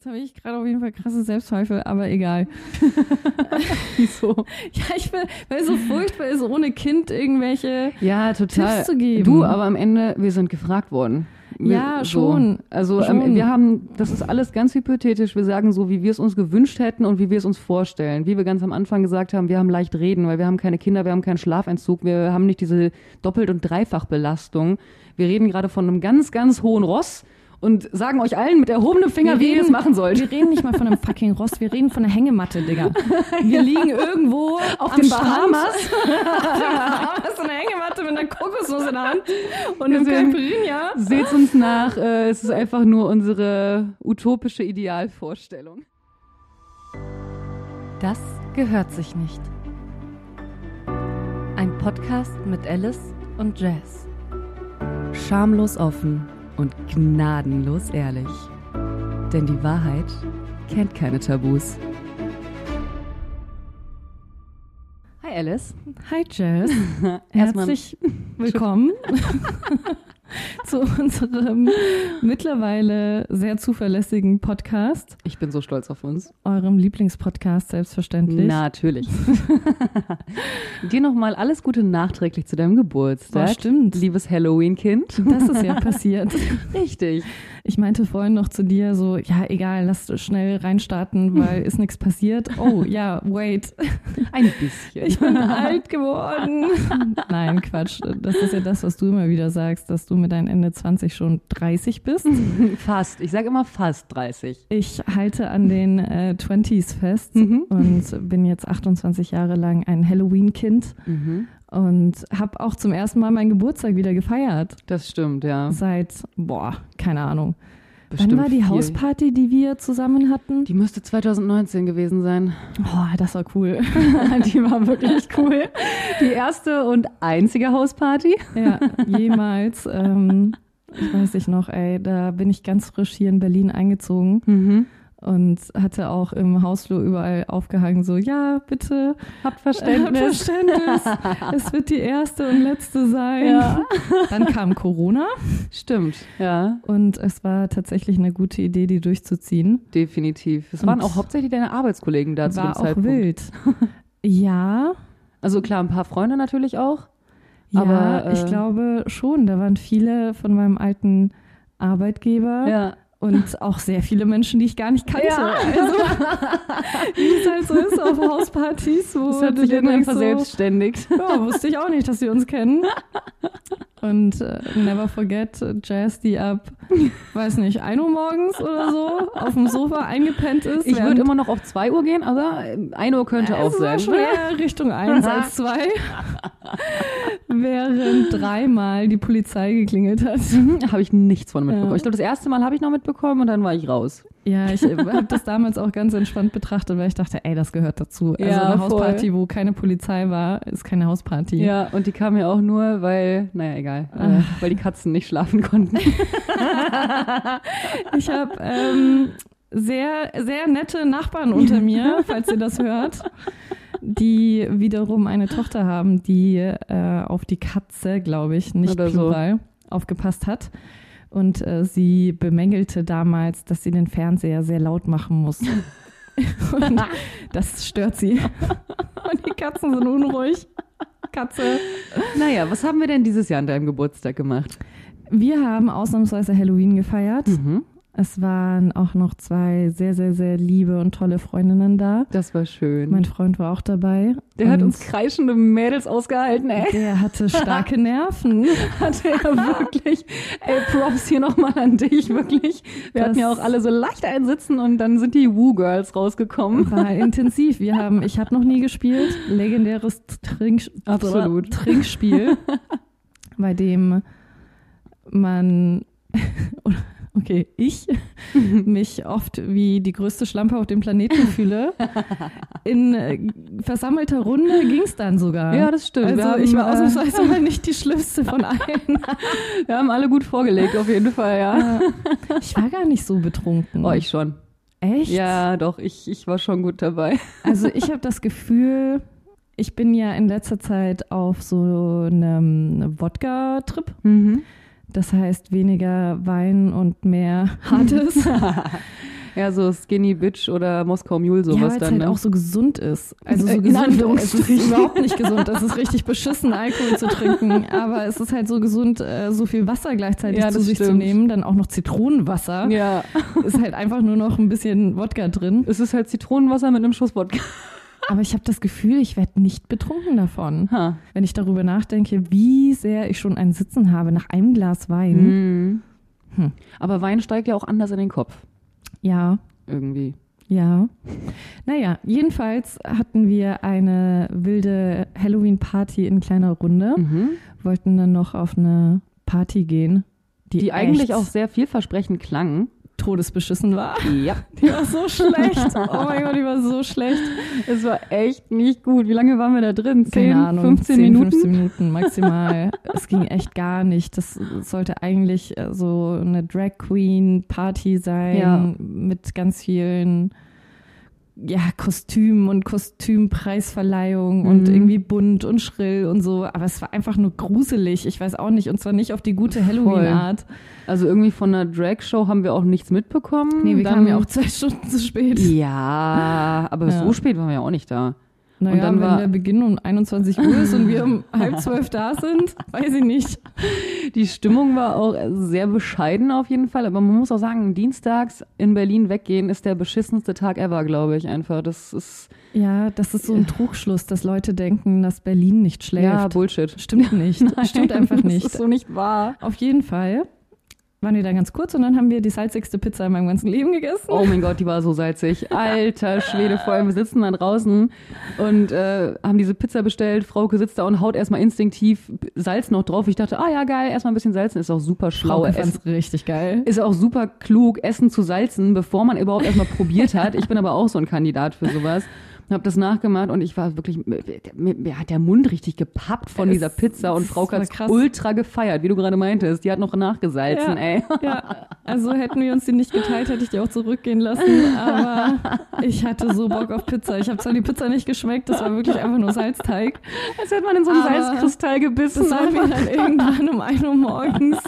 Jetzt habe ich gerade auf jeden Fall krasse Selbstzweifel, aber egal. Wieso? Ja, ich will, weil es so furchtbar ist, ohne Kind irgendwelche Ja, total. Tipps zu geben. Du, aber am Ende, wir sind gefragt worden. Wir, Ja, schon. Also Schon. Ähm, wir haben, das ist alles ganz hypothetisch. Wir sagen so, wie wir es uns gewünscht hätten und wie wir es uns vorstellen. Wie wir ganz am Anfang gesagt haben, wir haben leicht reden, weil wir haben keine Kinder, wir haben keinen Schlafentzug, wir haben nicht diese Doppelt- und Dreifachbelastung. Wir reden gerade von einem ganz, ganz hohen Ross und sagen euch allen mit erhobenem Finger, wie ihr es machen sollt. Wir reden nicht mal von einem fucking Ross, wir reden von einer Hängematte, Digga. Wir liegen irgendwo Auf den. Bahamas. Bahamas, so eine Hängematte mit einer Kokosnuss in der Hand und Wir einem Caipirinha. Seht uns nach, äh, es ist einfach nur unsere utopische Idealvorstellung. Das gehört sich nicht. Ein Podcast mit Alice und Jazz. Schamlos offen und gnadenlos ehrlich. Denn die Wahrheit kennt keine Tabus. Hi Alice. Hi Jess, herzlich willkommen zu unserem mittlerweile sehr zuverlässigen Podcast, Ich bin so stolz auf uns. eurem Lieblingspodcast selbstverständlich. Natürlich. Dir nochmal alles Gute nachträglich zu deinem Geburtstag. Boah, stimmt. Liebes Halloween-Kind. Das ist ja passiert. Richtig. Ich meinte vorhin noch zu dir so, ja, egal, lass schnell reinstarten, weil ist nichts passiert. Oh, ja, wait, Ein bisschen. ich bin alt geworden. Nein, Quatsch. Das ist ja das, was du immer wieder sagst, dass du mit deinem Ende 20 schon 30 bist. fast. Ich sage immer fast 30. Ich halte an den äh, 20s fest Mhm. und bin jetzt 28 Jahre lang ein Halloween-Kind und habe auch zum ersten Mal meinen Geburtstag wieder gefeiert. Das stimmt, ja. Seit, boah, keine Ahnung. Bestimmt Wann war die viel. Hausparty, die wir zusammen hatten? Die müsste 2019 gewesen sein. Oh, das war cool. Die war wirklich cool. Die erste und einzige Hausparty. ja, jemals. Ähm, ich weiß nicht noch, ey, da bin ich ganz frisch hier in Berlin eingezogen Mhm. Und hatte auch im Hausflur überall aufgehangen, so, ja, bitte, Habt Habt Verständnis. Verständnis. es wird die erste und letzte sein. Ja. Dann kam Corona Stimmt, ja. und es war tatsächlich eine gute Idee, die durchzuziehen. Definitiv. Es Und waren auch hauptsächlich deine Arbeitskollegen da zu dem war auch wild. Ja, Also klar, ein paar Freunde natürlich auch. ja, Aber, äh, ich glaube schon. Da waren viele von meinem alten Arbeitgeber Ja. Und auch sehr viele Menschen, die ich gar nicht kannte. Ja. Also, wie es halt so ist auf Hauspartys, wo Das hat sich irgendwann denkst, so, verselbstständigt. Ja, wusste ich auch nicht, dass wir uns kennen. Und äh, never forget äh, Jazz, die ab, weiß nicht, 1 Uhr morgens oder so auf dem Sofa eingepennt ist. Ich würde immer noch auf 2 Uhr gehen, aber 1 Uhr könnte auch sein. schon eher Richtung 1 als 2. während dreimal die Polizei geklingelt hat. Habe ich nichts von mitbekommen. Ja. Ich glaube, das erste Mal habe ich noch mitbekommen und dann war ich raus. Ja, ich habe das damals auch ganz entspannt betrachtet, weil ich dachte, ey, das gehört dazu. Also Ja, eine voll. Hausparty, wo keine Polizei war, ist keine Hausparty. Ja, und die kam ja auch nur, weil, naja, egal, äh, weil die Katzen nicht schlafen konnten. Ich habe ähm, sehr, sehr nette Nachbarn unter mir, falls ihr das hört, die wiederum eine Tochter haben, die äh, auf die Katze, glaube ich, nicht Oder so. plural, aufgepasst hat. Und äh, sie bemängelte damals, dass sie den Fernseher sehr laut machen muss. Und das stört sie. Und die Katzen sind unruhig. Katze. naja, was haben wir denn dieses Jahr an deinem Geburtstag gemacht? Wir haben ausnahmsweise Halloween gefeiert. Mhm. Es waren auch noch zwei sehr, sehr, sehr liebe und tolle Freundinnen da. Das war schön. Mein Freund war auch dabei. der hat uns kreischende Mädels ausgehalten, ey. Der hatte starke Nerven. Hatte er wirklich. Ey, Props hier nochmal an dich, wirklich. Wir Das- hatten ja auch alle so leicht einsitzen und dann sind die Woo-Girls rausgekommen. War intensiv. Wir haben, ich habe noch nie gespielt, legendäres Trink, Absolut. Trinkspiel, bei dem man, okay, ich mich oft wie die größte Schlampe auf dem Planeten fühle. In äh, versammelter Runde ging es dann sogar. Ja, das stimmt. Also haben, ich war äh, ausnahmsweise mal nicht die Schlimmste von allen. Wir haben alle gut vorgelegt, auf jeden Fall, ja. Ich war gar nicht so betrunken. Oh, ich schon. Echt? Ja, doch, ich, ich war schon gut dabei. Also ich habe das Gefühl, ich bin ja in letzter Zeit auf so einem Wodka-Trip. Mhm. Das heißt weniger Wein und mehr Hartes. Ja, so Skinny Bitch oder Moskau Mule, ja, sowas weil es dann. halt ne? auch so gesund ist. Also Äh, so in gesund, es ist überhaupt nicht gesund. Das ist richtig beschissen, Alkohol zu trinken. Aber es ist halt so gesund, äh, so viel Wasser gleichzeitig Ja, zu sich zu stimmt. nehmen. Dann auch noch Zitronenwasser. ja, Ist halt einfach nur noch ein bisschen Wodka drin. es ist halt Zitronenwasser mit einem Schuss Wodka. Aber ich habe das Gefühl, ich werde nicht betrunken davon. Ha. Wenn ich darüber nachdenke, wie sehr ich schon ein Sitzen habe nach einem Glas Wein. Mhm. Hm. Aber Wein steigt ja auch anders in den Kopf. Ja, Irgendwie. ja. Naja, jedenfalls hatten wir eine wilde Halloween-Party in kleiner Runde. Mhm. Wollten dann noch auf eine Party gehen, die, Die eigentlich auch sehr vielversprechend klang. Todesbeschissen war. Ja. Die war so schlecht. Oh mein Gott, die war so schlecht. Es war echt nicht gut. Wie lange waren wir da drin? 10, Keine Ahnung, 15 10, Minuten? 15 Minuten maximal. es ging echt gar nicht. Das sollte eigentlich äh, so eine Drag Queen Party sein Ja. mit ganz vielen ja, Kostümen und Kostümpreisverleihung und Mhm. irgendwie bunt und schrill und so. Aber es war einfach nur gruselig. Ich weiß auch nicht. Und zwar nicht auf die gute Halloween-Art. Also irgendwie von einer Drag-Show haben wir auch nichts mitbekommen. Nee, wir Dann- kamen ja auch zwei Stunden zu spät. Ja, aber Ja. so spät waren wir ja auch nicht da. Naja, Und dann wenn war- der Beginn um 21 Uhr ist und wir um halb zwölf da sind, weiß ich nicht. Die Stimmung war auch sehr bescheiden auf jeden Fall, aber man muss auch sagen, dienstags in Berlin weggehen ist der beschissenste Tag ever, glaube ich einfach. Das ist Ja, das ist so ein Trugschluss, dass Leute denken, dass Berlin nicht schläft. ja Bullshit. Stimmt nicht. Stimmt einfach Das nicht. ist so nicht wahr. Auf jeden Fall waren wir da ganz kurz und dann haben wir die salzigste Pizza in meinem ganzen Leben gegessen. Oh mein Gott, die war so salzig. Alter Schwede, vor allem wir sitzen da draußen und äh, haben diese Pizza bestellt. Frauke sitzt da und haut erstmal instinktiv Salz noch drauf. Ich dachte, ah ja, geil, erstmal ein bisschen salzen, ist auch super schlau. Fand's richtig geil. Ist auch super klug, Essen zu salzen, bevor man überhaupt erstmal probiert hat. Ich bin aber auch so ein Kandidat für sowas. Hab das nachgemacht und ich war wirklich, mir, mir hat der Mund richtig gepappt von Es- dieser Pizza und Frau krass. ultra gefeiert, wie du gerade meintest. Die hat noch nachgesalzen, Ja. ey. Ja, also hätten wir uns die nicht geteilt, hätte ich die auch zurückgehen lassen. Aber ich hatte so Bock auf Pizza. Ich habe zwar die Pizza nicht geschmeckt, das war wirklich einfach nur Salzteig. Als hätte man in so einen Aber Salzkristall gebissen. Das war mir dann irgendwann um 1 Uhr morgens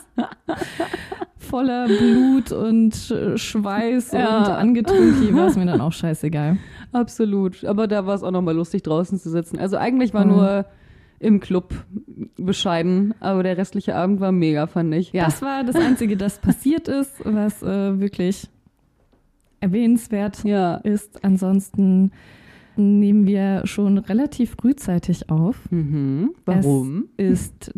voller Blut und Sch- Schweiß Ja. und angetrunken. War es mir dann auch scheißegal. Absolut. Aber da war es auch nochmal lustig, draußen zu sitzen. Also eigentlich war Mhm. nur im Club bescheiden, aber der restliche Abend war mega, fand ich. Ja. Das war das Einzige, das passiert ist, was äh, wirklich erwähnenswert ja. ist. Ansonsten nehmen wir schon relativ frühzeitig auf. Mhm. Warum? Ist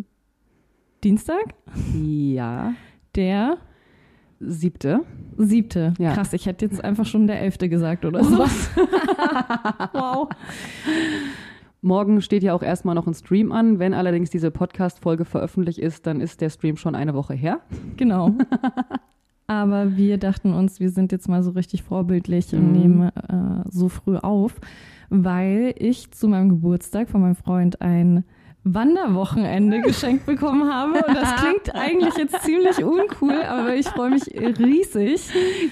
Dienstag, ja. der Siebte. siebte. Ja. Krass, ich hätte jetzt einfach schon der elfte gesagt oder so. wow. Morgen steht ja auch erstmal noch ein Stream an. Wenn allerdings diese Podcast-Folge veröffentlicht ist, dann ist der Stream schon eine Woche her. Genau. Aber wir dachten uns, wir sind jetzt mal so richtig vorbildlich und Mhm. nehmen äh, so früh auf, weil ich zu meinem Geburtstag von meinem Freund ein Wanderwochenende geschenkt bekommen habe. Und das klingt eigentlich jetzt ziemlich uncool, aber ich freue mich riesig.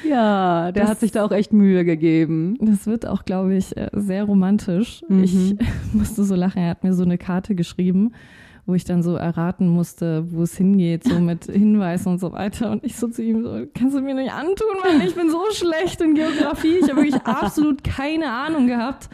Ja, der Das- hat sich da auch echt Mühe gegeben. Das wird auch, glaube ich, äh, sehr romantisch. Mhm. Ich musste so lachen. Er hat mir so eine Karte geschrieben, wo ich dann so erraten musste, wo es hingeht, so mit Hinweisen und so weiter. Und ich so zu ihm so, kannst du mir nicht antun, Mann? Ich bin so schlecht in Geografie. Ich habe wirklich absolut keine Ahnung gehabt.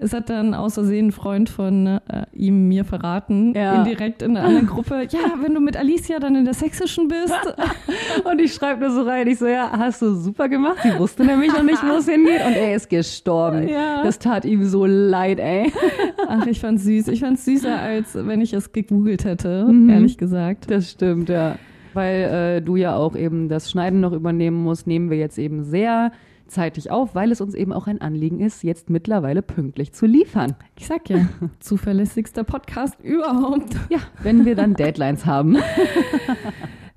Es hat dann aus Versehen ein Freund von äh, ihm mir verraten, Ja. indirekt in einer anderen Gruppe. Ja, wenn du mit Alicia dann in der Sächsischen bist. Und ich schreibe nur so rein, ich so, ja, hast du super gemacht. Sie wusste nämlich noch nicht, wo es hingeht. Und er ist gestorben. Ja. Das tat ihm so leid, ey. Ach, ich fand's süß. Ich fand's süßer, als wenn ich es gegoogelt hätte, Mhm. ehrlich gesagt. Das stimmt, ja. Weil äh, du ja auch eben das Schneiden noch übernehmen musst, nehmen wir jetzt eben sehr zeitig auf, weil es uns eben auch ein Anliegen ist, jetzt mittlerweile pünktlich zu liefern. Ich sag ja, zuverlässigster Podcast überhaupt. Ja, wenn wir dann Deadlines haben.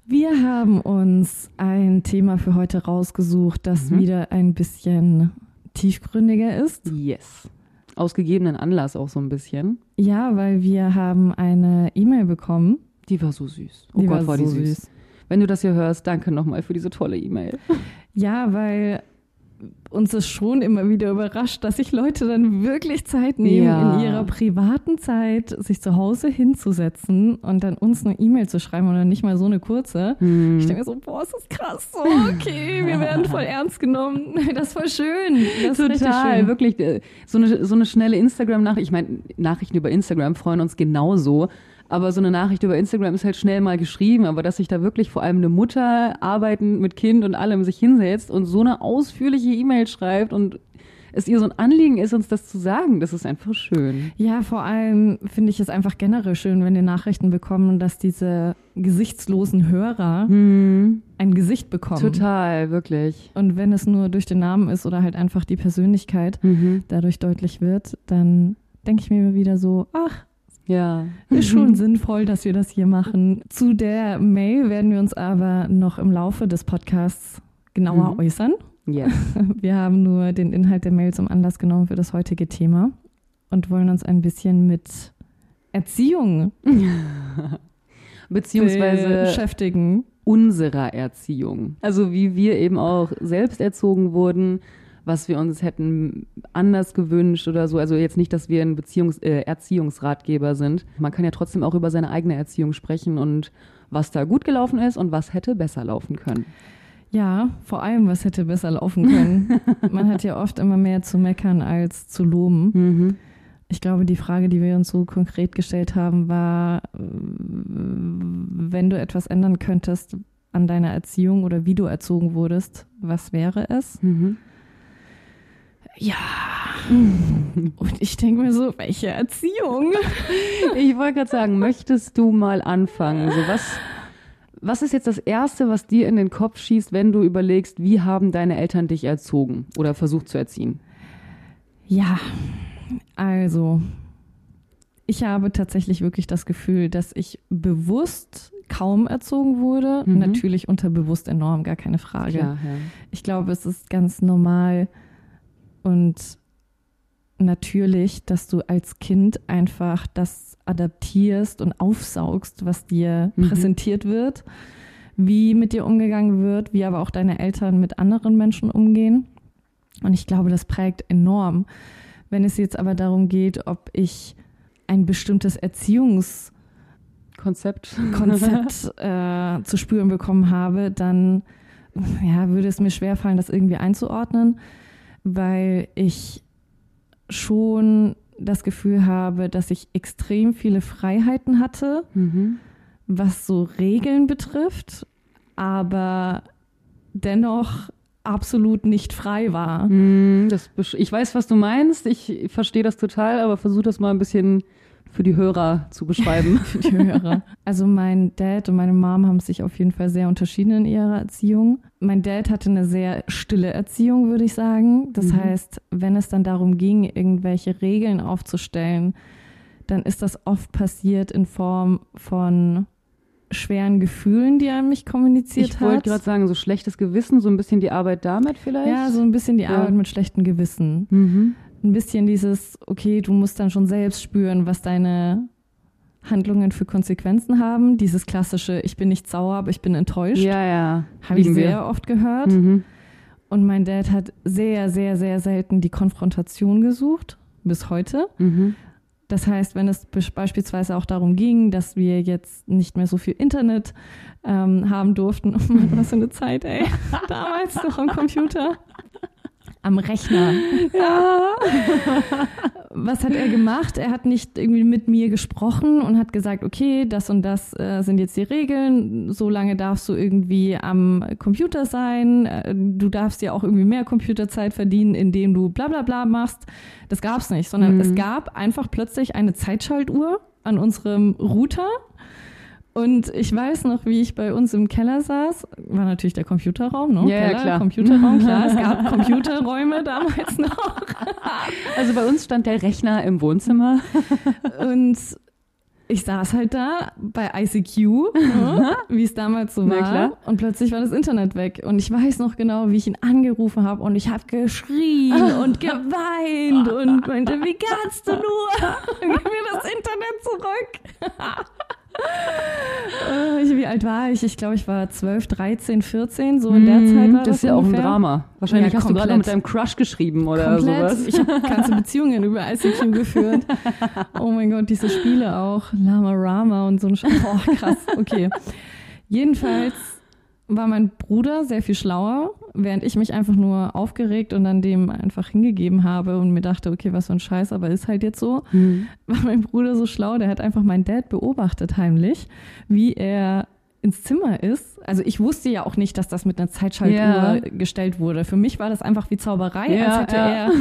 Wir haben uns ein Thema für heute rausgesucht, das Mhm. wieder ein bisschen tiefgründiger ist. Yes. Aus gegebenen Anlass auch so ein bisschen. Ja, weil wir haben eine E-Mail bekommen. Die war so süß. Oh Die Gott, war war die so süß. süß. Wenn du das hier hörst, danke nochmal für diese tolle E-Mail. Ja, weil uns ist schon immer wieder überrascht, dass sich Leute dann wirklich Zeit nehmen, Ja. in ihrer privaten Zeit sich zu Hause hinzusetzen und dann uns eine E-Mail zu schreiben oder nicht mal so eine kurze. Hm. Ich denke mir so, boah, ist das krass. So, okay, wir werden voll ernst genommen. Das ist voll schön. Das Total, schön. wirklich. äh, So eine, so eine schnelle Instagram-Nachricht. Ich meine, Nachrichten über Instagram freuen uns genauso. Aber so eine Nachricht über Instagram ist halt schnell mal geschrieben. Aber dass sich da wirklich vor allem eine Mutter arbeitend mit Kind und allem sich hinsetzt und so eine ausführliche E-Mail schreibt und es ihr so ein Anliegen ist, uns das zu sagen, das ist einfach schön. Ja, vor allem finde ich es einfach generell schön, wenn wir Nachrichten bekommen, dass diese gesichtslosen Hörer ein Gesicht bekommen. Total, wirklich. Und wenn es nur durch den Namen ist oder halt einfach die Persönlichkeit Mhm. dadurch deutlich wird, dann denke ich mir immer wieder so, ach, Ja. ist schon sinnvoll, dass wir das hier machen. Zu der Mail werden wir uns aber noch im Laufe des Podcasts genauer Mhm. äußern. Ja. Wir haben nur den Inhalt der Mail zum Anlass genommen für das heutige Thema und wollen uns ein bisschen mit Erziehung Beziehungsweise beschäftigen. unserer Erziehung. Also wie wir eben auch selbst erzogen wurden, was wir uns hätten anders gewünscht oder so. Also jetzt nicht, dass wir ein Beziehungs äh, Erziehungsratgeber sind. Man kann ja trotzdem auch über seine eigene Erziehung sprechen und was da gut gelaufen ist und was hätte besser laufen können. Ja, vor allem, was hätte besser laufen können. Man hat ja oft immer mehr zu meckern als zu loben. Mhm. Ich glaube, die Frage, die wir uns so konkret gestellt haben, war, äh, wenn du etwas ändern könntest an deiner Erziehung oder wie du erzogen wurdest, was wäre es? Mhm. Ja. Und ich denke mir so, welche Erziehung? Ich wollte gerade sagen, möchtest du mal anfangen? So was, was ist jetzt das Erste, was dir in den Kopf schießt, wenn du überlegst, wie haben deine Eltern dich erzogen oder versucht zu erziehen? Ja, also, ich habe tatsächlich wirklich das Gefühl, dass ich bewusst kaum erzogen wurde. Mhm. Natürlich unterbewusst enorm, gar keine Frage. Klar, ja. Ich glaube, es ist ganz normal und natürlich, dass du als Kind einfach das adaptierst und aufsaugst, was dir Mhm. präsentiert wird, wie mit dir umgegangen wird, wie aber auch deine Eltern mit anderen Menschen umgehen. Und ich glaube, das prägt enorm. Wenn es jetzt aber darum geht, ob ich ein bestimmtes Erziehungskonzept Konzept. äh, zu spüren bekommen habe, dann ja, würde es mir schwerfallen, das irgendwie einzuordnen, weil ich schon das Gefühl habe, dass ich extrem viele Freiheiten hatte, Mhm. was so Regeln betrifft, aber dennoch absolut nicht frei war. Hm, Das, ich weiß, was du meinst. Ich verstehe das total, aber versuch das mal ein bisschen für die Hörer zu beschreiben. für die Hörer. Also mein Dad und meine Mom haben sich auf jeden Fall sehr unterschieden in ihrer Erziehung. Mein Dad hatte eine sehr stille Erziehung, würde ich sagen. Das Mhm. heißt, wenn es dann darum ging, irgendwelche Regeln aufzustellen, dann ist das oft passiert in Form von schweren Gefühlen, die er an mich kommuniziert ich hat. wollte gerade sagen, so schlechtes Gewissen, so ein bisschen die Arbeit damit vielleicht. ja, so ein bisschen die Ja. Arbeit mit schlechtem Gewissen. Mhm. Ein bisschen dieses, okay, du musst dann schon selbst spüren, was deine Handlungen für Konsequenzen haben. Dieses klassische, ich bin nicht sauer, aber ich bin enttäuscht. Ja, ja. Habe ich Lieben wir. sehr oft gehört. Mhm. Und mein Dad hat sehr, sehr, sehr selten die Konfrontation gesucht, bis heute. Mhm. Das heißt, wenn es be- beispielsweise auch darum ging, dass wir jetzt nicht mehr so viel Internet ähm, haben durften, oh Mann, was für eine Zeit, ey, damals noch am Computer, am Rechner. Ja. Was hat er gemacht? Er hat nicht irgendwie mit mir gesprochen und hat gesagt, okay, das und das äh, sind jetzt die Regeln, so lange darfst du irgendwie am Computer sein, äh, du darfst ja auch irgendwie mehr Computerzeit verdienen, indem du bla bla bla machst. Das gab's nicht, sondern Mhm. es gab einfach plötzlich eine Zeitschaltuhr an unserem Router. Und ich weiß noch, wie ich bei uns im Keller saß, war natürlich der Computerraum, ne? Ja, ja, Keller, klar. Computerraum, klar, es gab Computerräume damals noch. Also bei uns stand der Rechner im Wohnzimmer. Und ich saß halt da bei ICQ, ne, wie es damals so war. Und plötzlich war das Internet weg. Und ich weiß noch genau, wie ich ihn angerufen habe. Und ich habe geschrien und geweint und meinte, wie kannst du nur? Gib mir das Internet zurück. Äh, wie alt war ich? Ich glaube, ich war 12, 13, 14, so in der Zeit war das. Das ist ja auch ein ungefähr. Drama. Wahrscheinlich Ja, hast du gerade komplett. mit deinem Crush geschrieben oder Komplett. sowas. Ich habe ganze Beziehungen über ICQ geführt. Oh mein Gott, diese Spiele auch. Lama Rama und so ein Sch Oh, krass. Okay. Jedenfalls war mein Bruder sehr viel schlauer, während ich mich einfach nur aufgeregt und dann dem einfach hingegeben habe und mir dachte, okay, was für ein Scheiß, aber ist halt jetzt so. Hm. War mein Bruder so schlau, der hat einfach meinen Dad beobachtet heimlich, wie er ins Zimmer ist. Also ich wusste ja auch nicht, dass das mit einer Zeitschaltuhr Ja. gestellt wurde. Für mich war das einfach wie Zauberei, Ja, als hätte ja. er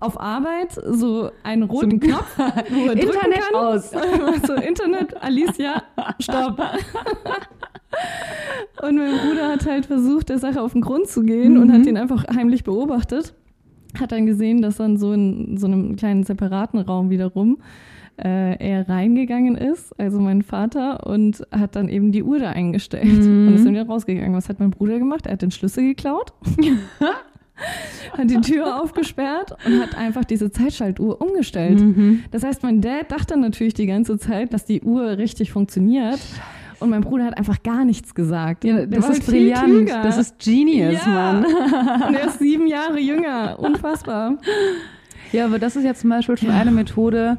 auf Arbeit so einen roten Knopf, er drücken Internet aus. so Internet, Alicia, stopp. Und mein Bruder hat halt versucht, der Sache auf den Grund zu gehen und Mhm. hat ihn einfach heimlich beobachtet. Hat dann gesehen, dass dann so in so einem kleinen separaten Raum wiederum äh, er reingegangen ist, also mein Vater, und hat dann eben die Uhr da eingestellt Mhm. und ist dann wieder rausgegangen. Was hat mein Bruder gemacht? Er hat den Schlüssel geklaut, hat die Tür aufgesperrt und hat einfach diese Zeitschaltuhr umgestellt. Mhm. Das heißt, mein Dad dachte natürlich die ganze Zeit, dass die Uhr richtig funktioniert. Und mein Bruder hat einfach gar nichts gesagt. Ja, das ist brillant. Das ist Genius, Ja. Mann. Und er ist sieben Jahre jünger. Unfassbar. Ja, aber das ist ja zum Beispiel schon eine Methode,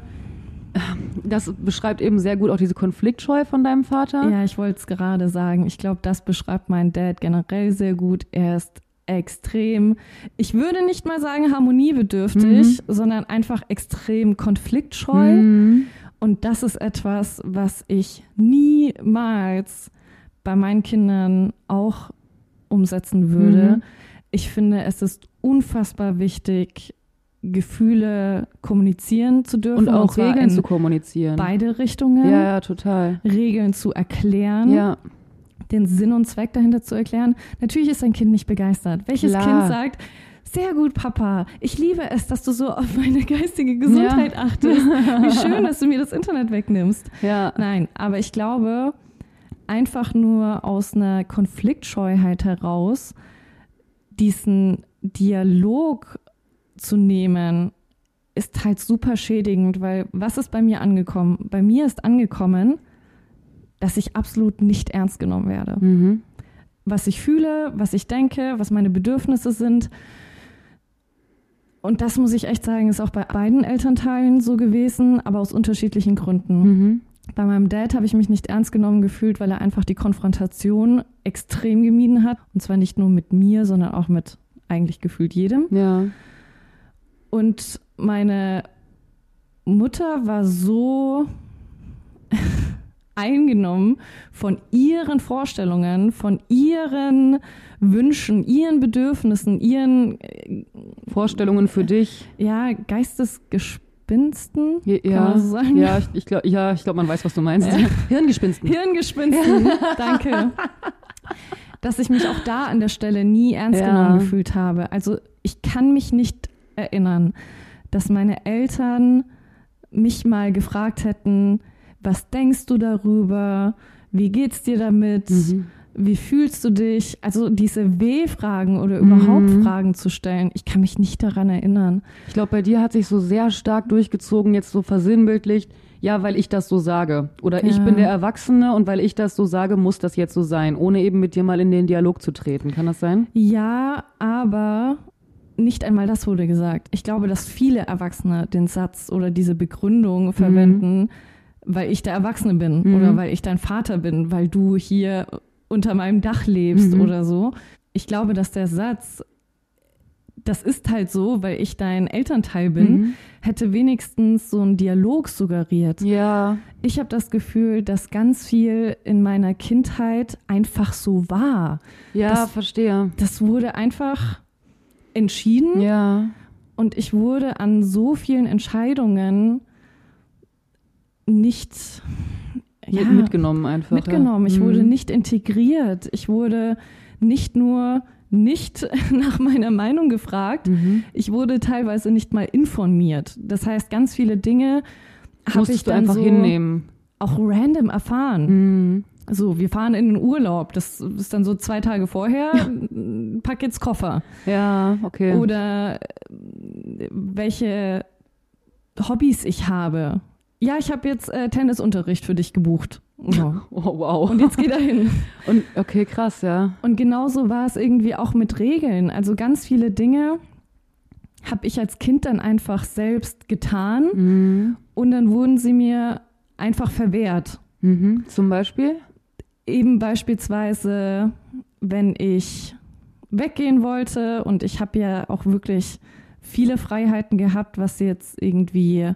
das beschreibt eben sehr gut auch diese Konfliktscheu von deinem Vater. Ja, ich wollte es gerade sagen. Ich glaube, das beschreibt mein Dad generell sehr gut. Er ist extrem, ich würde nicht mal sagen harmoniebedürftig, sondern einfach extrem konfliktscheu. Mhm. Und das ist etwas, was ich niemals bei meinen Kindern auch umsetzen würde. Mhm. Ich finde, es ist unfassbar wichtig, Gefühle kommunizieren zu dürfen. Und auch zwar Regeln zu kommunizieren. beide Richtungen. Ja, ja, total. Regeln zu erklären, Ja, den Sinn und Zweck dahinter zu erklären. Natürlich ist ein Kind nicht begeistert. Welches Klar. Kind sagt, sehr gut, Papa, ich liebe es, dass du so auf meine geistige Gesundheit achtest. Wie schön, dass du mir das Internet wegnimmst. ja. Nein, aber ich glaube, einfach nur aus einer Konfliktscheuheit heraus diesen Dialog zu nehmen, ist halt super schädigend, weil was ist bei mir angekommen? Bei mir ist angekommen, dass ich absolut nicht ernst genommen werde. Mhm. Was ich fühle, was ich denke, was meine Bedürfnisse sind. Und das muss ich echt sagen, ist auch bei beiden Elternteilen so gewesen, aber aus unterschiedlichen Gründen. Mhm. Bei meinem Dad habe ich mich nicht ernst genommen gefühlt, weil er einfach die Konfrontation extrem gemieden hat. Und zwar nicht nur mit mir, sondern auch mit eigentlich gefühlt jedem. Ja. Und meine Mutter war so eingenommen von ihren Vorstellungen, von ihren Wünschen, ihren Bedürfnissen, ihren äh, Vorstellungen für dich. ja, Geistesgespinsten. Ja, Kann ja, so sagen? ja ich, ich glaube, ja, ich glaub, man weiß, was du meinst. Hirngespinsten. Hirngespinsten, danke. Dass ich mich auch da an der Stelle nie ernst Ja. genommen gefühlt habe. Also ich kann mich nicht erinnern, dass meine Eltern mich mal gefragt hätten, was denkst du darüber? Wie geht's dir damit? Mhm. Wie fühlst du dich? Also diese W-Fragen oder überhaupt Mhm. Fragen zu stellen, ich kann mich nicht daran erinnern. Ich glaube, bei dir hat sich so sehr stark durchgezogen, jetzt so versinnbildlicht, ja, weil ich das so sage. Oder ich Ja. bin der Erwachsene und weil ich das so sage, muss das jetzt so sein, ohne eben mit dir mal in den Dialog zu treten. Kann das sein? Ja, aber nicht einmal das wurde gesagt. Ich glaube, dass viele Erwachsene den Satz oder diese Begründung verwenden, weil ich der Erwachsene bin Mhm. oder weil ich dein Vater bin, weil du hier unter meinem Dach lebst Mhm. oder so. Ich glaube, dass der Satz, das ist halt so, weil ich dein Elternteil bin, Mhm. hätte wenigstens so einen Dialog suggeriert. Ja. Ich habe das Gefühl, dass ganz viel in meiner Kindheit einfach so war. Ja, Das- verstehe. Das wurde einfach entschieden Ja. und ich wurde an so vielen Entscheidungen nicht ja, Mit, mitgenommen einfach. mitgenommen. Ja. Ich Mhm. wurde nicht integriert. Ich wurde nicht nur nicht nach meiner Meinung gefragt, Mhm. ich wurde teilweise nicht mal informiert. Das heißt, ganz viele Dinge habe ich dann einfach so hinnehmen. auch random erfahren. Mhm. So, wir fahren in den Urlaub. Das ist dann so zwei Tage vorher. Pack jetzt Koffer. Ja, okay. Oder äh, welche Hobbys ich habe. Ja, ich habe jetzt äh, Tennisunterricht für dich gebucht. So. Oh, wow. Und jetzt geht er hin. Und okay, krass, ja. Und genauso war es irgendwie auch mit Regeln. Also ganz viele Dinge habe ich als Kind dann einfach selbst getan Mhm. und dann wurden sie mir einfach verwehrt. Mhm. Zum Beispiel? Eben beispielsweise, wenn ich weggehen wollte und ich habe ja auch wirklich viele Freiheiten gehabt, was jetzt irgendwie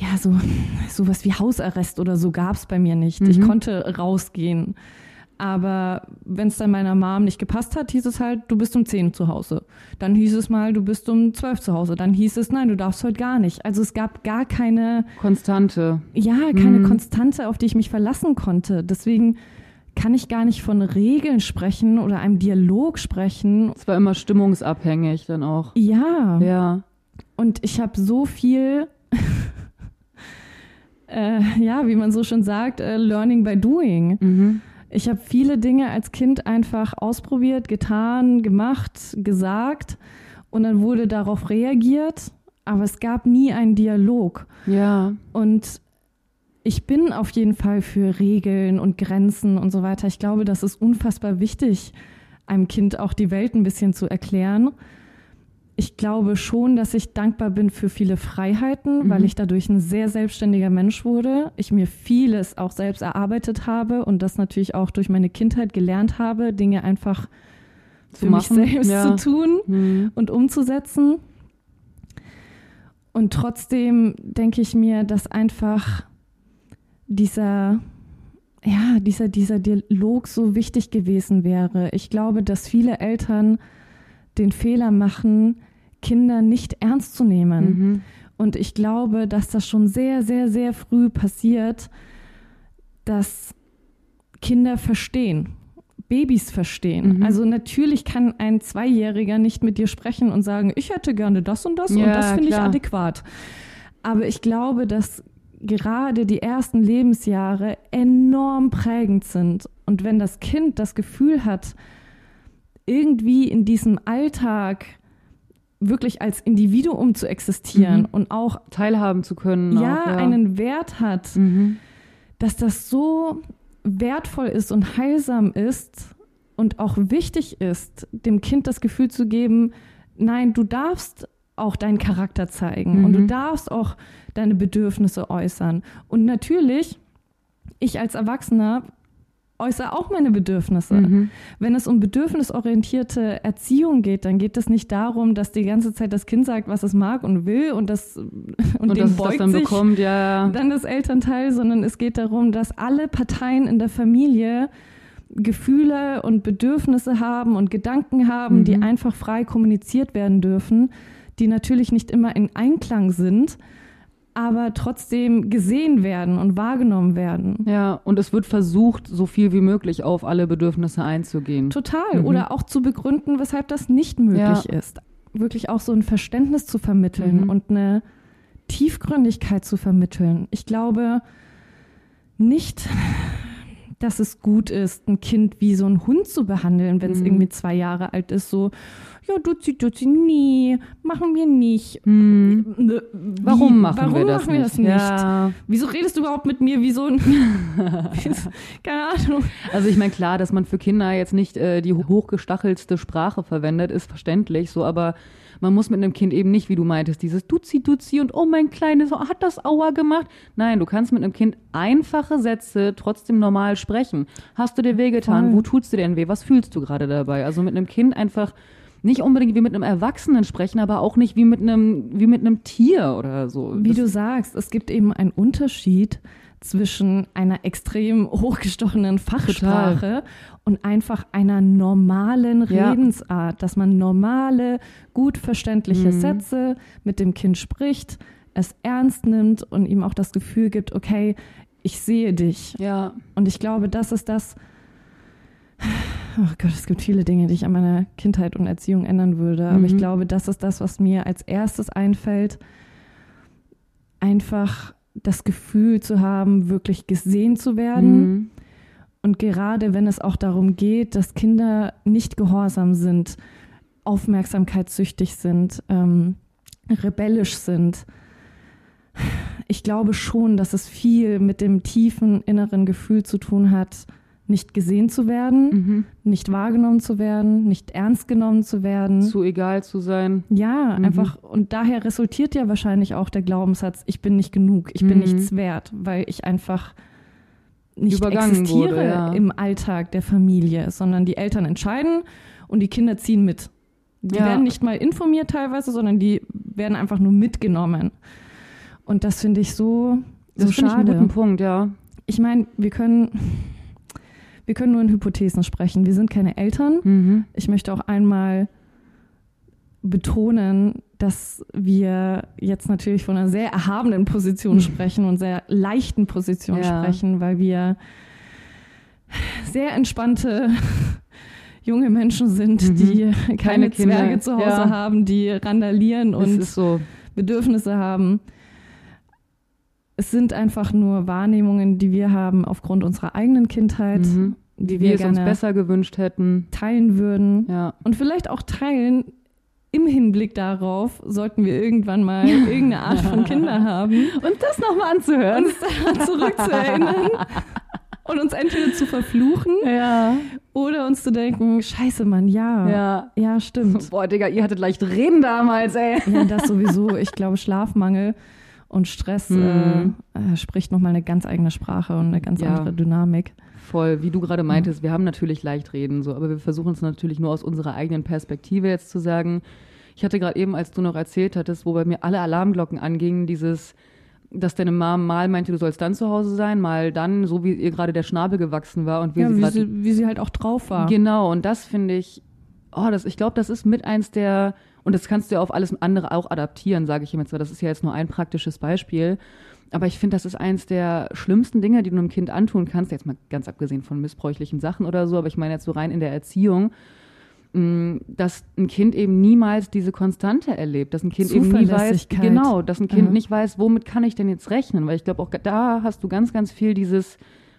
ja so sowas wie Hausarrest oder so gab es bei mir nicht. Ich Mhm. konnte rausgehen. Aber wenn es dann meiner Mom nicht gepasst hat, hieß es halt, du bist um 10 zu Hause. Dann hieß es mal, du bist um 12 zu Hause. Dann hieß es, nein, du darfst heute gar nicht. Also es gab gar keine Konstante. ja, keine Mhm. Konstante, auf die ich mich verlassen konnte. Deswegen kann ich gar nicht von Regeln sprechen oder einem Dialog sprechen. Es war immer stimmungsabhängig dann auch. Ja, Ja. und ich habe so viel, äh, ja, wie man so schon sagt, äh, Learning by Doing. Mhm. Ich habe viele Dinge als Kind einfach ausprobiert, getan, gemacht, gesagt und dann wurde darauf reagiert, aber es gab nie einen Dialog. Ja. Und ich bin auf jeden Fall für Regeln und Grenzen und so weiter. Ich glaube, das ist unfassbar wichtig, einem Kind auch die Welt ein bisschen zu erklären. Ich glaube schon, dass ich dankbar bin für viele Freiheiten, Mhm. weil ich dadurch ein sehr selbstständiger Mensch wurde. Ich mir vieles auch selbst erarbeitet habe und das natürlich auch durch meine Kindheit gelernt habe, Dinge einfach Zu für mich machen, selbst ja. zu tun Mhm. und umzusetzen. Und trotzdem denke ich mir, dass einfach dieser, ja, dieser, dieser Dialog so wichtig gewesen wäre. Ich glaube, dass viele Eltern den Fehler machen, Kinder nicht ernst zu nehmen. Mhm. Und ich glaube, dass das schon sehr, sehr, sehr früh passiert, dass Kinder verstehen, Babys verstehen. Mhm. Also natürlich kann ein Zweijähriger nicht mit dir sprechen und sagen, ich hätte gerne das und das und Ja, das finde ich adäquat. Aber ich glaube, dass gerade die ersten Lebensjahre enorm prägend sind. Und wenn das Kind das Gefühl hat, irgendwie in diesem Alltag wirklich als Individuum zu existieren Mhm. und auch Teilhaben zu können. ja, auch, ja. einen Wert hat, Mhm. dass das so wertvoll ist und heilsam ist und auch wichtig ist, dem Kind das Gefühl zu geben, nein, du darfst auch deinen Charakter zeigen und du Mhm. darfst auch deine Bedürfnisse äußern. Und natürlich, ich als Erwachsener äußere auch meine Bedürfnisse. Mhm. Wenn es um bedürfnisorientierte Erziehung geht, dann geht es nicht darum, dass die ganze Zeit das Kind sagt, was es mag und will und das und, Und, dem es das beugt dann sich bekommt, ja. dann das Elternteil, sondern es geht darum, dass alle Parteien in der Familie Gefühle und Bedürfnisse haben und Gedanken haben, Mhm. die einfach frei kommuniziert werden dürfen, die natürlich nicht immer in Einklang sind, aber trotzdem gesehen werden und wahrgenommen werden. Ja, und es wird versucht, so viel wie möglich auf alle Bedürfnisse einzugehen. Total. Mhm. Oder auch zu begründen, weshalb das nicht möglich ist. Wirklich auch so ein Verständnis zu vermitteln Mhm. und eine Tiefgründigkeit zu vermitteln. Ich glaube nicht, dass es gut ist, ein Kind wie so ein Hund zu behandeln, wenn es Mhm. irgendwie zwei Jahre alt ist. So, ja, duzi, duzi, nee, machen wir nicht. Hm. Ne, Warum wie? machen Warum wir das machen wir nicht? das nicht? Ja. Wieso redest du überhaupt mit mir wie so ein. Keine Ahnung. Also ich meine, klar, dass man für Kinder jetzt nicht äh, die hochgestachelste Sprache verwendet, ist verständlich so, aber man muss mit einem Kind eben nicht, wie du meintest, dieses Duzi, Duzi und oh mein Kleines, oh, hat das Aua gemacht. Nein, du kannst mit einem Kind einfache Sätze trotzdem normal sprechen. Hast du dir wehgetan? Wo tut's dir denn weh? Was fühlst du gerade dabei? Also mit einem Kind einfach nicht unbedingt wie mit einem Erwachsenen sprechen, aber auch nicht wie mit einem, wie mit einem Tier oder so. Wie Das- du sagst, es gibt eben einen Unterschied zwischen einer extrem hochgestochenen Fachsprache und einfach einer normalen Ja. Redensart, dass man normale, gut verständliche Mhm. Sätze mit dem Kind spricht, es ernst nimmt und ihm auch das Gefühl gibt, okay, ich sehe dich. ja, Und ich glaube, das ist das. Oh Gott, es gibt viele Dinge, die ich an meiner Kindheit und Erziehung ändern würde. Aber ich Mhm. glaube, das ist das, was mir als erstes einfällt. Einfach das Gefühl zu haben, wirklich gesehen zu werden. Mhm. Und gerade wenn es auch darum geht, dass Kinder nicht gehorsam sind, aufmerksamkeitssüchtig sind, ähm, rebellisch sind, ich glaube schon, dass es viel mit dem tiefen inneren Gefühl zu tun hat, nicht gesehen zu werden, Mhm. nicht wahrgenommen zu werden, nicht ernst genommen zu werden. Zu egal zu sein. ja, Mhm. einfach. Und daher resultiert ja wahrscheinlich auch der Glaubenssatz, ich bin nicht genug, ich bin Mhm. nichts wert, weil ich einfach nicht Übergangen existiere wurde, ja. im Alltag der Familie, sondern die Eltern entscheiden und die Kinder ziehen mit. Die Ja. werden nicht mal informiert teilweise, sondern die werden einfach nur mitgenommen. Und das finde ich so, so Das finde ich einen schade. guten Punkt, ja. Ich meine, wir können, wir können nur in Hypothesen sprechen. Wir sind keine Eltern. Mhm. Ich möchte auch einmal betonen, dass wir jetzt natürlich von einer sehr erhabenen Position sprechen und sehr leichten Position. Ja. sprechen, weil wir sehr entspannte junge Menschen sind, Mhm. die keine, Keine Kinder. Zwerge zu Hause Ja. haben, die randalieren und so. Bedürfnisse haben. Es sind einfach nur Wahrnehmungen, die wir haben aufgrund unserer eigenen Kindheit, Mhm. Die wir wir es uns besser gewünscht hätten. teilen würden. Ja. Und vielleicht auch teilen im Hinblick darauf, sollten wir irgendwann mal irgendeine Art von Kinder haben, Und das nochmal anzuhören. uns daran zurückzuerinnern und uns entweder zu verfluchen Ja. oder uns zu denken, scheiße Mann, ja, ja, Ja. stimmt. Boah, Digga, ihr hattet leicht reden damals, ey. Ja, das sowieso. Ich glaube, Schlafmangel und Stress Mhm. äh, äh, spricht nochmal eine ganz eigene Sprache und eine ganz Ja. andere Dynamik. Voll, wie du gerade meintest, wir haben natürlich leicht reden, so, aber wir versuchen es natürlich nur aus unserer eigenen Perspektive jetzt zu sagen. Ich hatte gerade eben, als du noch erzählt hattest, wo bei mir alle Alarmglocken angingen, dieses, dass deine Mom mal meinte, du sollst dann zu Hause sein, mal dann, so wie ihr gerade der Schnabel gewachsen war und wir Ja, sie wie sie, wie sie halt auch drauf war. Genau, und das finde ich, oh, das, ich glaube, das ist mit eins der, und das kannst du ja auf alles andere auch adaptieren, sage ich ihm jetzt mal. Das ist ja jetzt nur ein praktisches Beispiel. Aber ich finde, das ist eins der schlimmsten Dinge, die du einem Kind antun kannst. Jetzt mal ganz abgesehen von missbräuchlichen Sachen oder so, aber ich meine jetzt so rein in der Erziehung, mh, dass ein Kind eben niemals diese Konstante erlebt, dass ein Kind eben nie weiß, genau, dass ein Kind Ja. nicht weiß, womit kann ich denn jetzt rechnen, weil ich glaube auch da hast du ganz, ganz viel dieses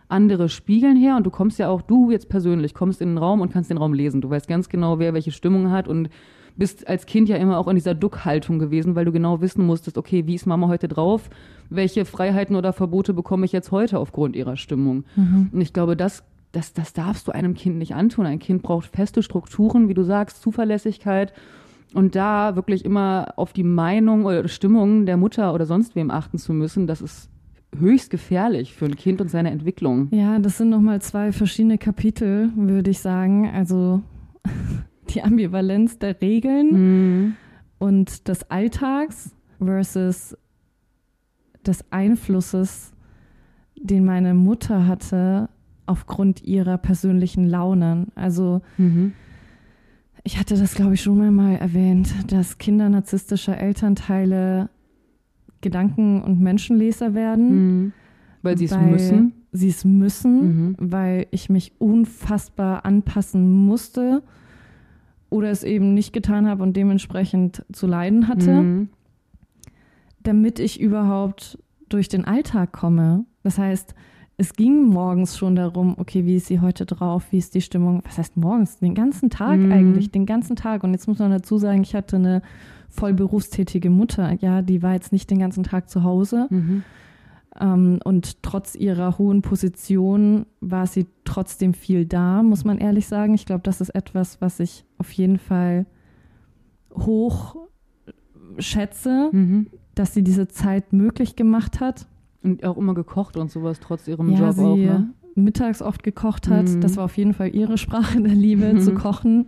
andere Spiegeln her und du kommst ja auch, du jetzt persönlich, kommst in den Raum und kannst den Raum lesen. Du weißt ganz genau, wer welche Stimmung hat und bist als Kind ja immer auch in dieser Duckhaltung gewesen, weil du genau wissen musstest, okay, wie ist Mama heute drauf? Welche Freiheiten oder Verbote bekomme ich jetzt heute aufgrund ihrer Stimmung? Und ich glaube, das, das, das darfst du einem Kind nicht antun. Ein Kind braucht feste Strukturen, wie du sagst, Zuverlässigkeit und da wirklich immer auf die Meinung oder Stimmung der Mutter oder sonst wem achten zu müssen, das ist höchst gefährlich für ein Kind und seine Entwicklung. Ja, das sind nochmal zwei verschiedene Kapitel, würde ich sagen. Also die Ambivalenz der Regeln Mhm. und des Alltags versus des Einflusses, den meine Mutter hatte aufgrund ihrer persönlichen Launen. Also Mhm. ich hatte das, glaube ich, schon mal, mal erwähnt, dass Kinder narzisstischer Elternteile Gedanken- und Menschenleser werden. Mhm. Weil sie es müssen. Sie es müssen, Mhm. weil ich mich unfassbar anpassen musste oder es eben nicht getan habe und dementsprechend zu leiden hatte, Mhm. damit ich überhaupt durch den Alltag komme. Das heißt, es ging morgens schon darum, okay, wie ist sie heute drauf, wie ist die Stimmung, was heißt morgens, den ganzen Tag Mhm. eigentlich, den ganzen Tag. Und jetzt muss man dazu sagen, ich hatte eine voll berufstätige Mutter, ja, die war jetzt nicht den ganzen Tag zu Hause. Mhm. Ähm, und trotz ihrer hohen Position war sie trotzdem viel da, muss man ehrlich sagen. Ich glaube, das ist etwas, was ich auf jeden Fall hoch schätze, Mhm. dass sie diese Zeit möglich gemacht hat. Und auch immer gekocht und sowas, trotz ihrem ja, Job sie auch. Ne? mittags oft gekocht hat. Mhm. Das war auf jeden Fall ihre Sprache der Liebe, Mhm. zu kochen.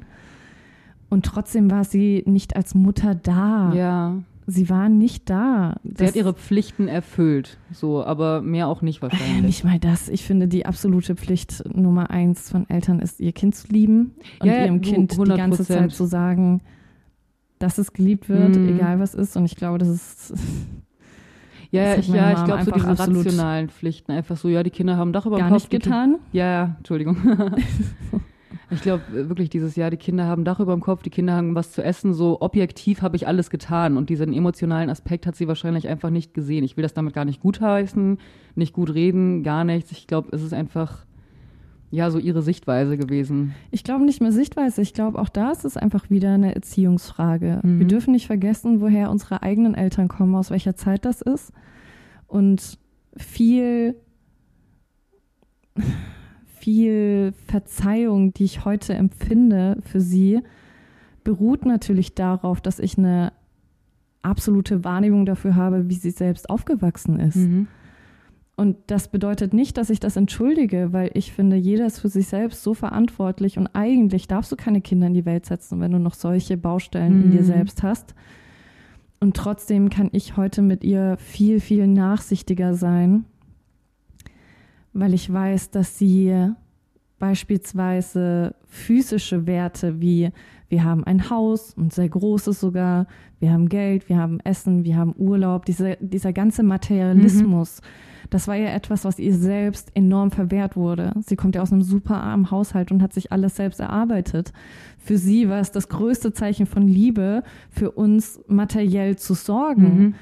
Und trotzdem war sie nicht als Mutter da. Ja. Sie war nicht da. Sie hat ihre Pflichten erfüllt, so, aber mehr auch nicht Äh, wahrscheinlich. Nicht mal das. Ich finde, die absolute Pflicht Nummer eins von Eltern ist, ihr Kind zu lieben und Ja, ihrem Kind die 100%. ganze Zeit zu sagen, dass es geliebt wird, Mhm. egal was ist. Und ich glaube, das ist Ja, Das ich, ja, ich glaube so diese rationalen Pflichten. Einfach so, ja, die Kinder haben Dach über dem gar Kopf. nicht die getan. Ja, ja, Entschuldigung. ich glaube wirklich dieses Jahr, die Kinder haben Dach über dem Kopf, die Kinder haben was zu essen, so objektiv habe ich alles getan und diesen emotionalen Aspekt hat sie wahrscheinlich einfach nicht gesehen. Ich will das damit gar nicht gutheißen, nicht gut reden, gar nichts. Ich glaube, es ist einfach, ja, so ihre Sichtweise gewesen. Ich glaube nicht mehr Sichtweise. Ich glaube, auch da ist es einfach wieder eine Erziehungsfrage. Mhm. Wir dürfen nicht vergessen, woher unsere eigenen Eltern kommen, aus welcher Zeit das ist. Und viel, viel Verzeihung, die ich heute empfinde für sie, beruht natürlich darauf, dass ich eine absolute Wahrnehmung dafür habe, wie sie selbst aufgewachsen ist. Mhm. Und das bedeutet nicht, dass ich das entschuldige, weil ich finde, jeder ist für sich selbst so verantwortlich und eigentlich darfst du keine Kinder in die Welt setzen, wenn du noch solche Baustellen in dir Mhm. selbst hast. Und trotzdem kann ich heute mit ihr viel, viel nachsichtiger sein, weil ich weiß, dass sie beispielsweise physische Werte wie wir haben ein Haus und sehr großes sogar, wir haben Geld, wir haben Essen, wir haben Urlaub, diese, dieser ganze Materialismus, das war ja etwas, was ihr selbst enorm verwehrt wurde. Sie kommt ja aus einem super armen Haushalt und hat sich alles selbst erarbeitet. Für sie war es das größte Zeichen von Liebe, für uns materiell zu sorgen. Mhm.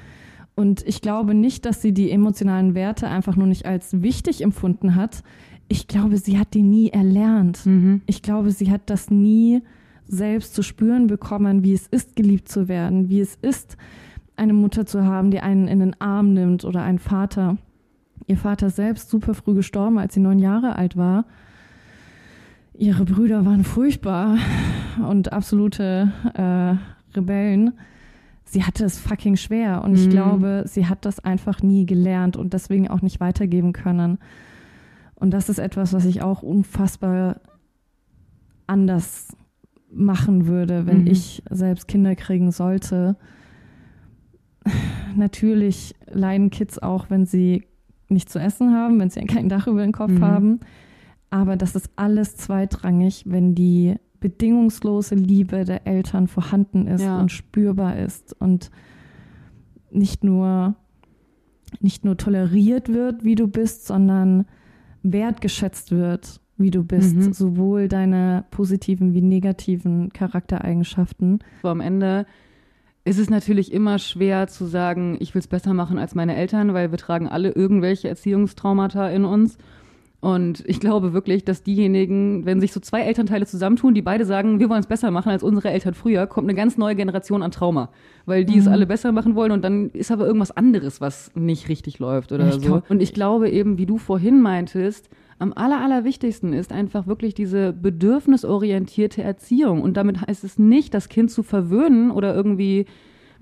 Und ich glaube nicht, dass sie die emotionalen Werte einfach nur nicht als wichtig empfunden hat. Ich glaube, sie hat die nie erlernt. Mhm. Ich glaube, sie hat das nie selbst zu spüren bekommen, wie es ist, geliebt zu werden, wie es ist, eine Mutter zu haben, die einen in den Arm nimmt oder einen Vater. Ihr Vater selbst super früh gestorben, als sie neun Jahre alt war. Ihre Brüder waren furchtbar und absolute äh, Rebellen. Sie hatte es fucking schwer und ich Mhm. glaube, sie hat das einfach nie gelernt und deswegen auch nicht weitergeben können. Und das ist etwas, was ich auch unfassbar anders machen würde, wenn Mhm. ich selbst Kinder kriegen sollte. Natürlich leiden Kids auch, wenn sie nicht zu essen haben, wenn sie kein Dach über den Kopf Mhm. haben. Aber das ist alles zweitrangig, wenn die bedingungslose Liebe der Eltern vorhanden ist Ja. und spürbar ist und nicht nur, nicht nur toleriert wird, wie du bist, sondern wertgeschätzt wird, wie du bist, Mhm. sowohl deine positiven wie negativen Charaktereigenschaften. Aber am Ende ist es natürlich immer schwer zu sagen, ich will es besser machen als meine Eltern, weil wir tragen alle irgendwelche Erziehungstraumata in uns. Und ich glaube wirklich, dass diejenigen, wenn sich so zwei Elternteile zusammentun, die beide sagen, wir wollen es besser machen als unsere Eltern früher, kommt eine ganz neue Generation an Trauma. Weil die es Mhm. alle besser machen wollen und dann ist aber irgendwas anderes, was nicht richtig läuft oder ich so. glaub- und ich glaube eben, wie du vorhin meintest, am aller, allerwichtigsten ist einfach wirklich diese bedürfnisorientierte Erziehung. Und damit heißt es nicht, das Kind zu verwöhnen oder irgendwie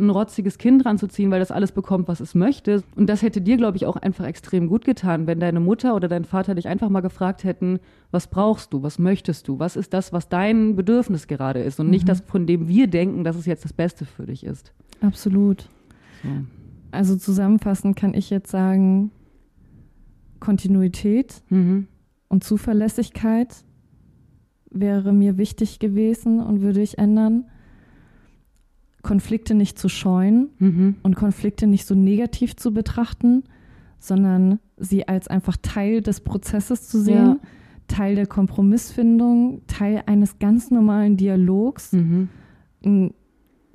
ein rotziges Kind ranzuziehen, weil das alles bekommt, was es möchte. Und das hätte dir, glaube ich, auch einfach extrem gut getan, wenn deine Mutter oder dein Vater dich einfach mal gefragt hätten, was brauchst du, was möchtest du, was ist das, was dein Bedürfnis gerade ist und nicht das, von dem wir denken, dass es jetzt das Beste für dich ist. Absolut. So. Also zusammenfassend kann ich jetzt sagen, Kontinuität Mhm. und Zuverlässigkeit wäre mir wichtig gewesen und würde ich ändern. Konflikte nicht zu scheuen Mhm. und Konflikte nicht so negativ zu betrachten, sondern sie als einfach Teil des Prozesses zu sehen, Ja. Teil der Kompromissfindung, Teil eines ganz normalen Dialogs. Mhm. Ein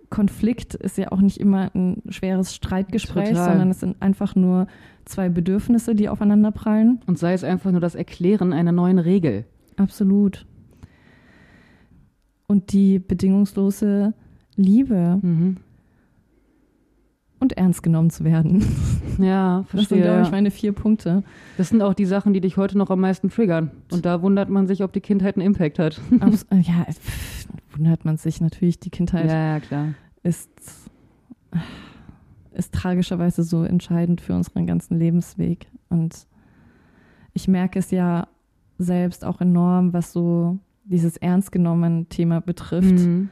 Konflikt ist ja auch nicht immer ein schweres Streitgespräch, Total. sondern es sind einfach nur zwei Bedürfnisse, die aufeinander prallen. Und sei es einfach nur das Erklären einer neuen Regel. Absolut. Und die bedingungslose Liebe Mhm. und ernst genommen zu werden. Ja, Das sind, verstehe. glaube ich, meine vier Punkte. Das sind auch die Sachen, die dich heute noch am meisten triggern. Und da wundert man sich, ob die Kindheit einen Impact hat. Abs äh, ja, pff, wundert man sich natürlich. Die Kindheit Ja, ja, klar. ist, ist tragischerweise so entscheidend für unseren ganzen Lebensweg. Und ich merke es ja selbst auch enorm, was so dieses ernst genommen Thema betrifft. Mhm.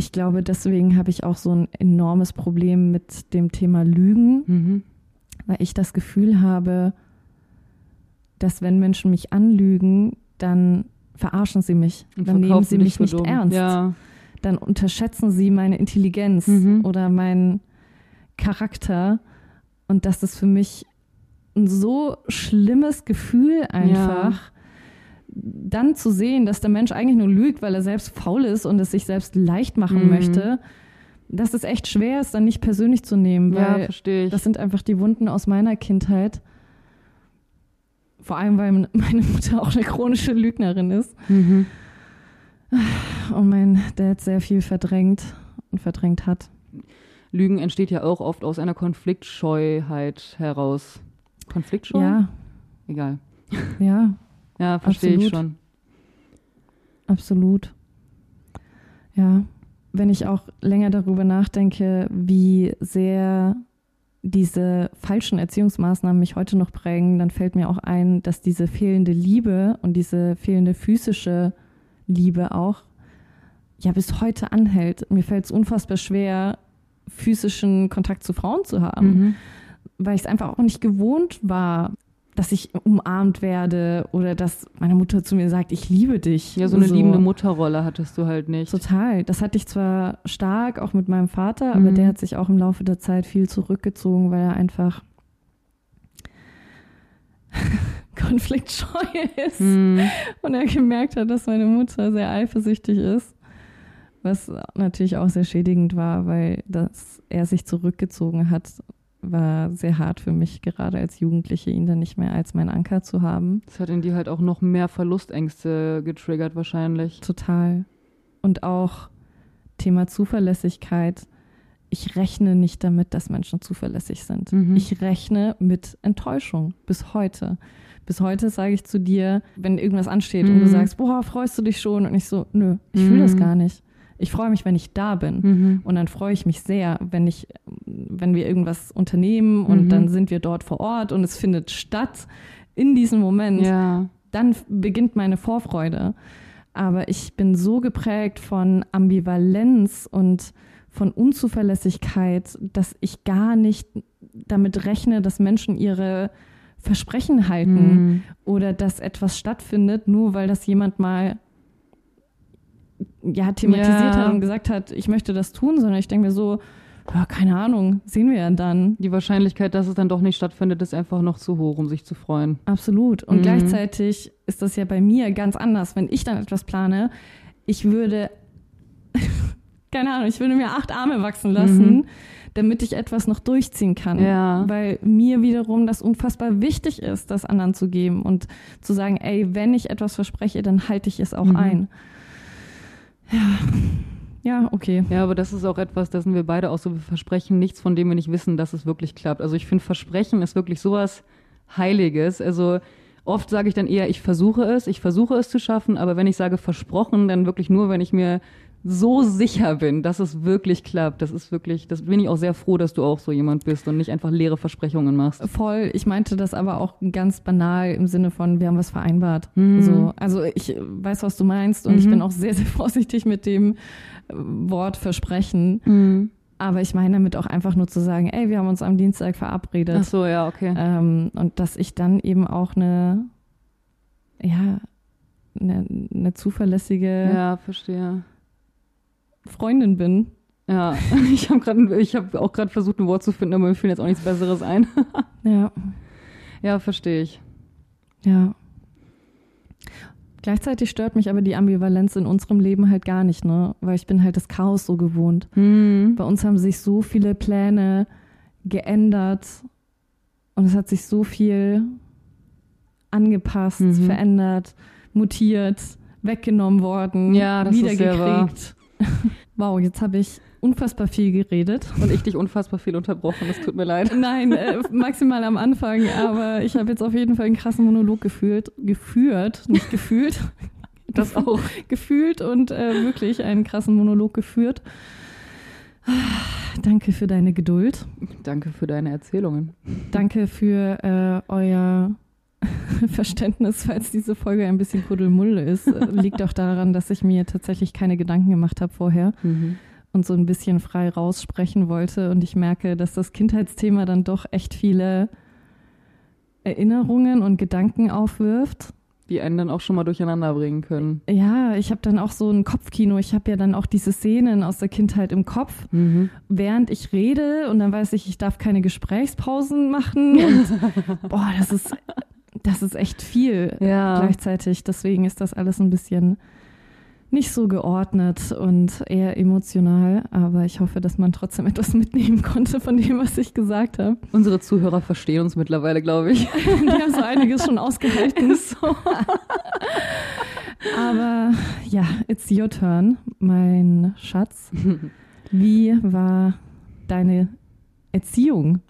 Ich glaube, deswegen habe ich auch so ein enormes Problem mit dem Thema Lügen, Mhm. weil ich das Gefühl habe, dass wenn Menschen mich anlügen, dann verarschen sie mich. Und dann nehmen sie mich nicht dumm. ernst. Ja. Dann unterschätzen sie meine Intelligenz Mhm. oder meinen Charakter. Und das ist für mich ein so schlimmes Gefühl einfach. Dann zu sehen, dass der Mensch eigentlich nur lügt, weil er selbst faul ist und es sich selbst leicht machen Mhm. möchte, dass es echt schwer ist, dann nicht persönlich zu nehmen, ja, weil verstehe ich. das sind einfach die Wunden aus meiner Kindheit. Vor allem, weil meine Mutter auch eine chronische Lügnerin ist mhm. und mein Dad sehr viel verdrängt und verdrängt hat. Lügen entsteht ja auch oft aus einer Konfliktscheuheit heraus. Konfliktscheu? Ja, Egal. ja, Ja, verstehe ich schon. absolut. Ja, wenn ich auch länger darüber nachdenke, wie sehr diese falschen Erziehungsmaßnahmen mich heute noch prägen, dann fällt mir auch ein, dass diese fehlende Liebe und diese fehlende physische Liebe auch ja bis heute anhält. Mir fällt es unfassbar schwer, physischen Kontakt zu Frauen zu haben, Mhm. weil ich es einfach auch nicht gewohnt war, dass ich umarmt werde oder dass meine Mutter zu mir sagt, ich liebe dich. Ja, so eine liebende Mutterrolle hattest du halt nicht. Total. Das hatte ich zwar stark, auch mit meinem Vater, aber Mhm. der hat sich auch im Laufe der Zeit viel zurückgezogen, weil er einfach konfliktscheu ist Mhm. und er gemerkt hat, dass meine Mutter sehr eifersüchtig ist. Was natürlich auch sehr schädigend war, weil dass er sich zurückgezogen hat, war sehr hart für mich, gerade als Jugendliche, ihn dann nicht mehr als mein Anker zu haben. Das hat in dir halt auch noch mehr Verlustängste getriggert wahrscheinlich. Total. Und auch Thema Zuverlässigkeit. Ich rechne nicht damit, dass Menschen zuverlässig sind. Mhm. Ich rechne mit Enttäuschung bis heute. Bis heute sage ich zu dir, wenn irgendwas ansteht und du Mhm. sagst, boah, freust du dich schon? Und ich so, nö, ich fühle das Mhm. gar nicht. Ich freue mich, wenn ich da bin. Mhm. Und dann freue ich mich sehr, wenn ich, wenn wir irgendwas unternehmen und Mhm. dann sind wir dort vor Ort und es findet statt in diesem Moment Ja. dann beginnt meine Vorfreude. Aber ich bin so geprägt von Ambivalenz und von Unzuverlässigkeit, dass ich gar nicht damit rechne, dass Menschen ihre Versprechen halten Mhm. oder dass etwas stattfindet, nur weil das jemand mal ja, thematisiert Ja. hat und gesagt hat, ich möchte das tun, sondern ich denke mir so, ja, keine Ahnung, sehen wir ja dann. Die Wahrscheinlichkeit, dass es dann doch nicht stattfindet, ist einfach noch zu hoch, um sich zu freuen. Absolut. Und Mhm. gleichzeitig ist das ja bei mir ganz anders. Wenn ich dann etwas plane, ich würde, keine Ahnung, ich würde mir acht Arme wachsen lassen, Mhm. damit ich etwas noch durchziehen kann. Ja. Weil mir wiederum das unfassbar wichtig ist, das anderen zu geben und zu sagen, ey, wenn ich etwas verspreche, dann halte ich es auch Mhm. ein. Ja. Ja, okay. Ja, aber das ist auch etwas, sind wir beide auch so, wir versprechen nichts, von dem wir nicht wissen, dass es wirklich klappt. Also ich finde, Versprechen ist wirklich sowas Heiliges. Also oft sage ich dann eher, ich versuche es, ich versuche es zu schaffen, aber wenn ich sage versprochen, dann wirklich nur, wenn ich mir so sicher bin, dass es wirklich klappt. Das ist wirklich, das bin ich auch sehr froh, dass du auch so jemand bist und nicht einfach leere Versprechungen machst. Voll. Ich meinte das aber auch ganz banal im Sinne von, wir haben was vereinbart. Mhm. So, also ich weiß, was du meinst und ich Mhm. bin auch sehr, sehr vorsichtig mit dem äh, Wort Versprechen. Mhm. Aber ich meine damit auch einfach nur zu sagen, ey, wir haben uns am Dienstag verabredet. Ach so, ja, okay. Ähm, und dass ich dann eben auch eine, ja, eine, eine zuverlässige Ja, verstehe. Freundin bin. Ja, ich habe gerade, ich habe auch gerade versucht, ein Wort zu finden, aber mir fiel jetzt auch nichts Besseres ein. Ja, Ja, verstehe ich. ja. Gleichzeitig stört mich aber die Ambivalenz in unserem Leben halt gar nicht, ne? Weil ich bin halt das Chaos so gewohnt. Hm. Bei uns haben sich so viele Pläne geändert und es hat sich so viel angepasst, Mhm. verändert, mutiert, weggenommen worden, Ja, das ist sehr wahr. Wow, jetzt habe ich unfassbar viel geredet. Und ich dich unfassbar viel unterbrochen, das tut mir leid. Nein, äh, maximal am Anfang, aber ich habe jetzt auf jeden Fall einen krassen Monolog gefühlt, geführt, nicht gefühlt, Das auch. gefühlt und äh, wirklich einen krassen Monolog geführt. Danke für deine Geduld. Danke für deine Erzählungen. Danke für äh, euer Verständnis, falls diese Folge ein bisschen Kuddelmuddel ist. Äh, Liegt auch daran, dass ich mir tatsächlich keine Gedanken gemacht habe vorher und so ein bisschen frei raussprechen wollte. Und ich merke, dass das Kindheitsthema dann doch echt viele Erinnerungen und Gedanken aufwirft. Die einen dann auch schon mal durcheinander bringen können. Ja, ich habe dann auch so ein Kopfkino. Ich habe ja dann auch diese Szenen aus der Kindheit im Kopf, während ich rede und dann weiß ich, ich darf keine Gesprächspausen machen. Und boah, das ist, das ist echt viel Ja. gleichzeitig. Deswegen ist das alles ein bisschen nicht so geordnet und eher emotional. Aber ich hoffe, dass man trotzdem etwas mitnehmen konnte von dem, was ich gesagt habe. Unsere Zuhörer verstehen uns mittlerweile, glaube ich. Die haben so einiges schon ausgehalten. Aber ja, it's your turn, mein Schatz. Wie war deine Erziehung?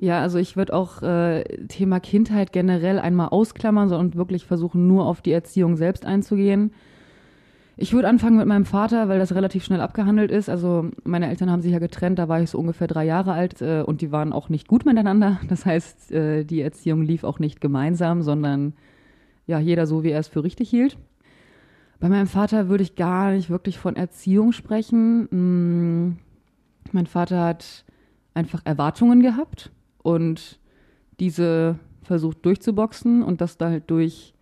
Ja, also ich würde auch äh, Thema Kindheit generell einmal ausklammern und wirklich versuchen, nur auf die Erziehung selbst einzugehen. Ich würde anfangen mit meinem Vater, weil das relativ schnell abgehandelt ist. Also meine Eltern haben sich ja getrennt, da war ich so ungefähr drei Jahre alt äh, und die waren auch nicht gut miteinander. Das heißt, äh, die Erziehung lief auch nicht gemeinsam, sondern ja, jeder so, wie er es für richtig hielt. Bei meinem Vater würde ich gar nicht wirklich von Erziehung sprechen. Hm, mein Vater hat einfach Erwartungen gehabt und diese versucht durchzuboxen und das da halt durch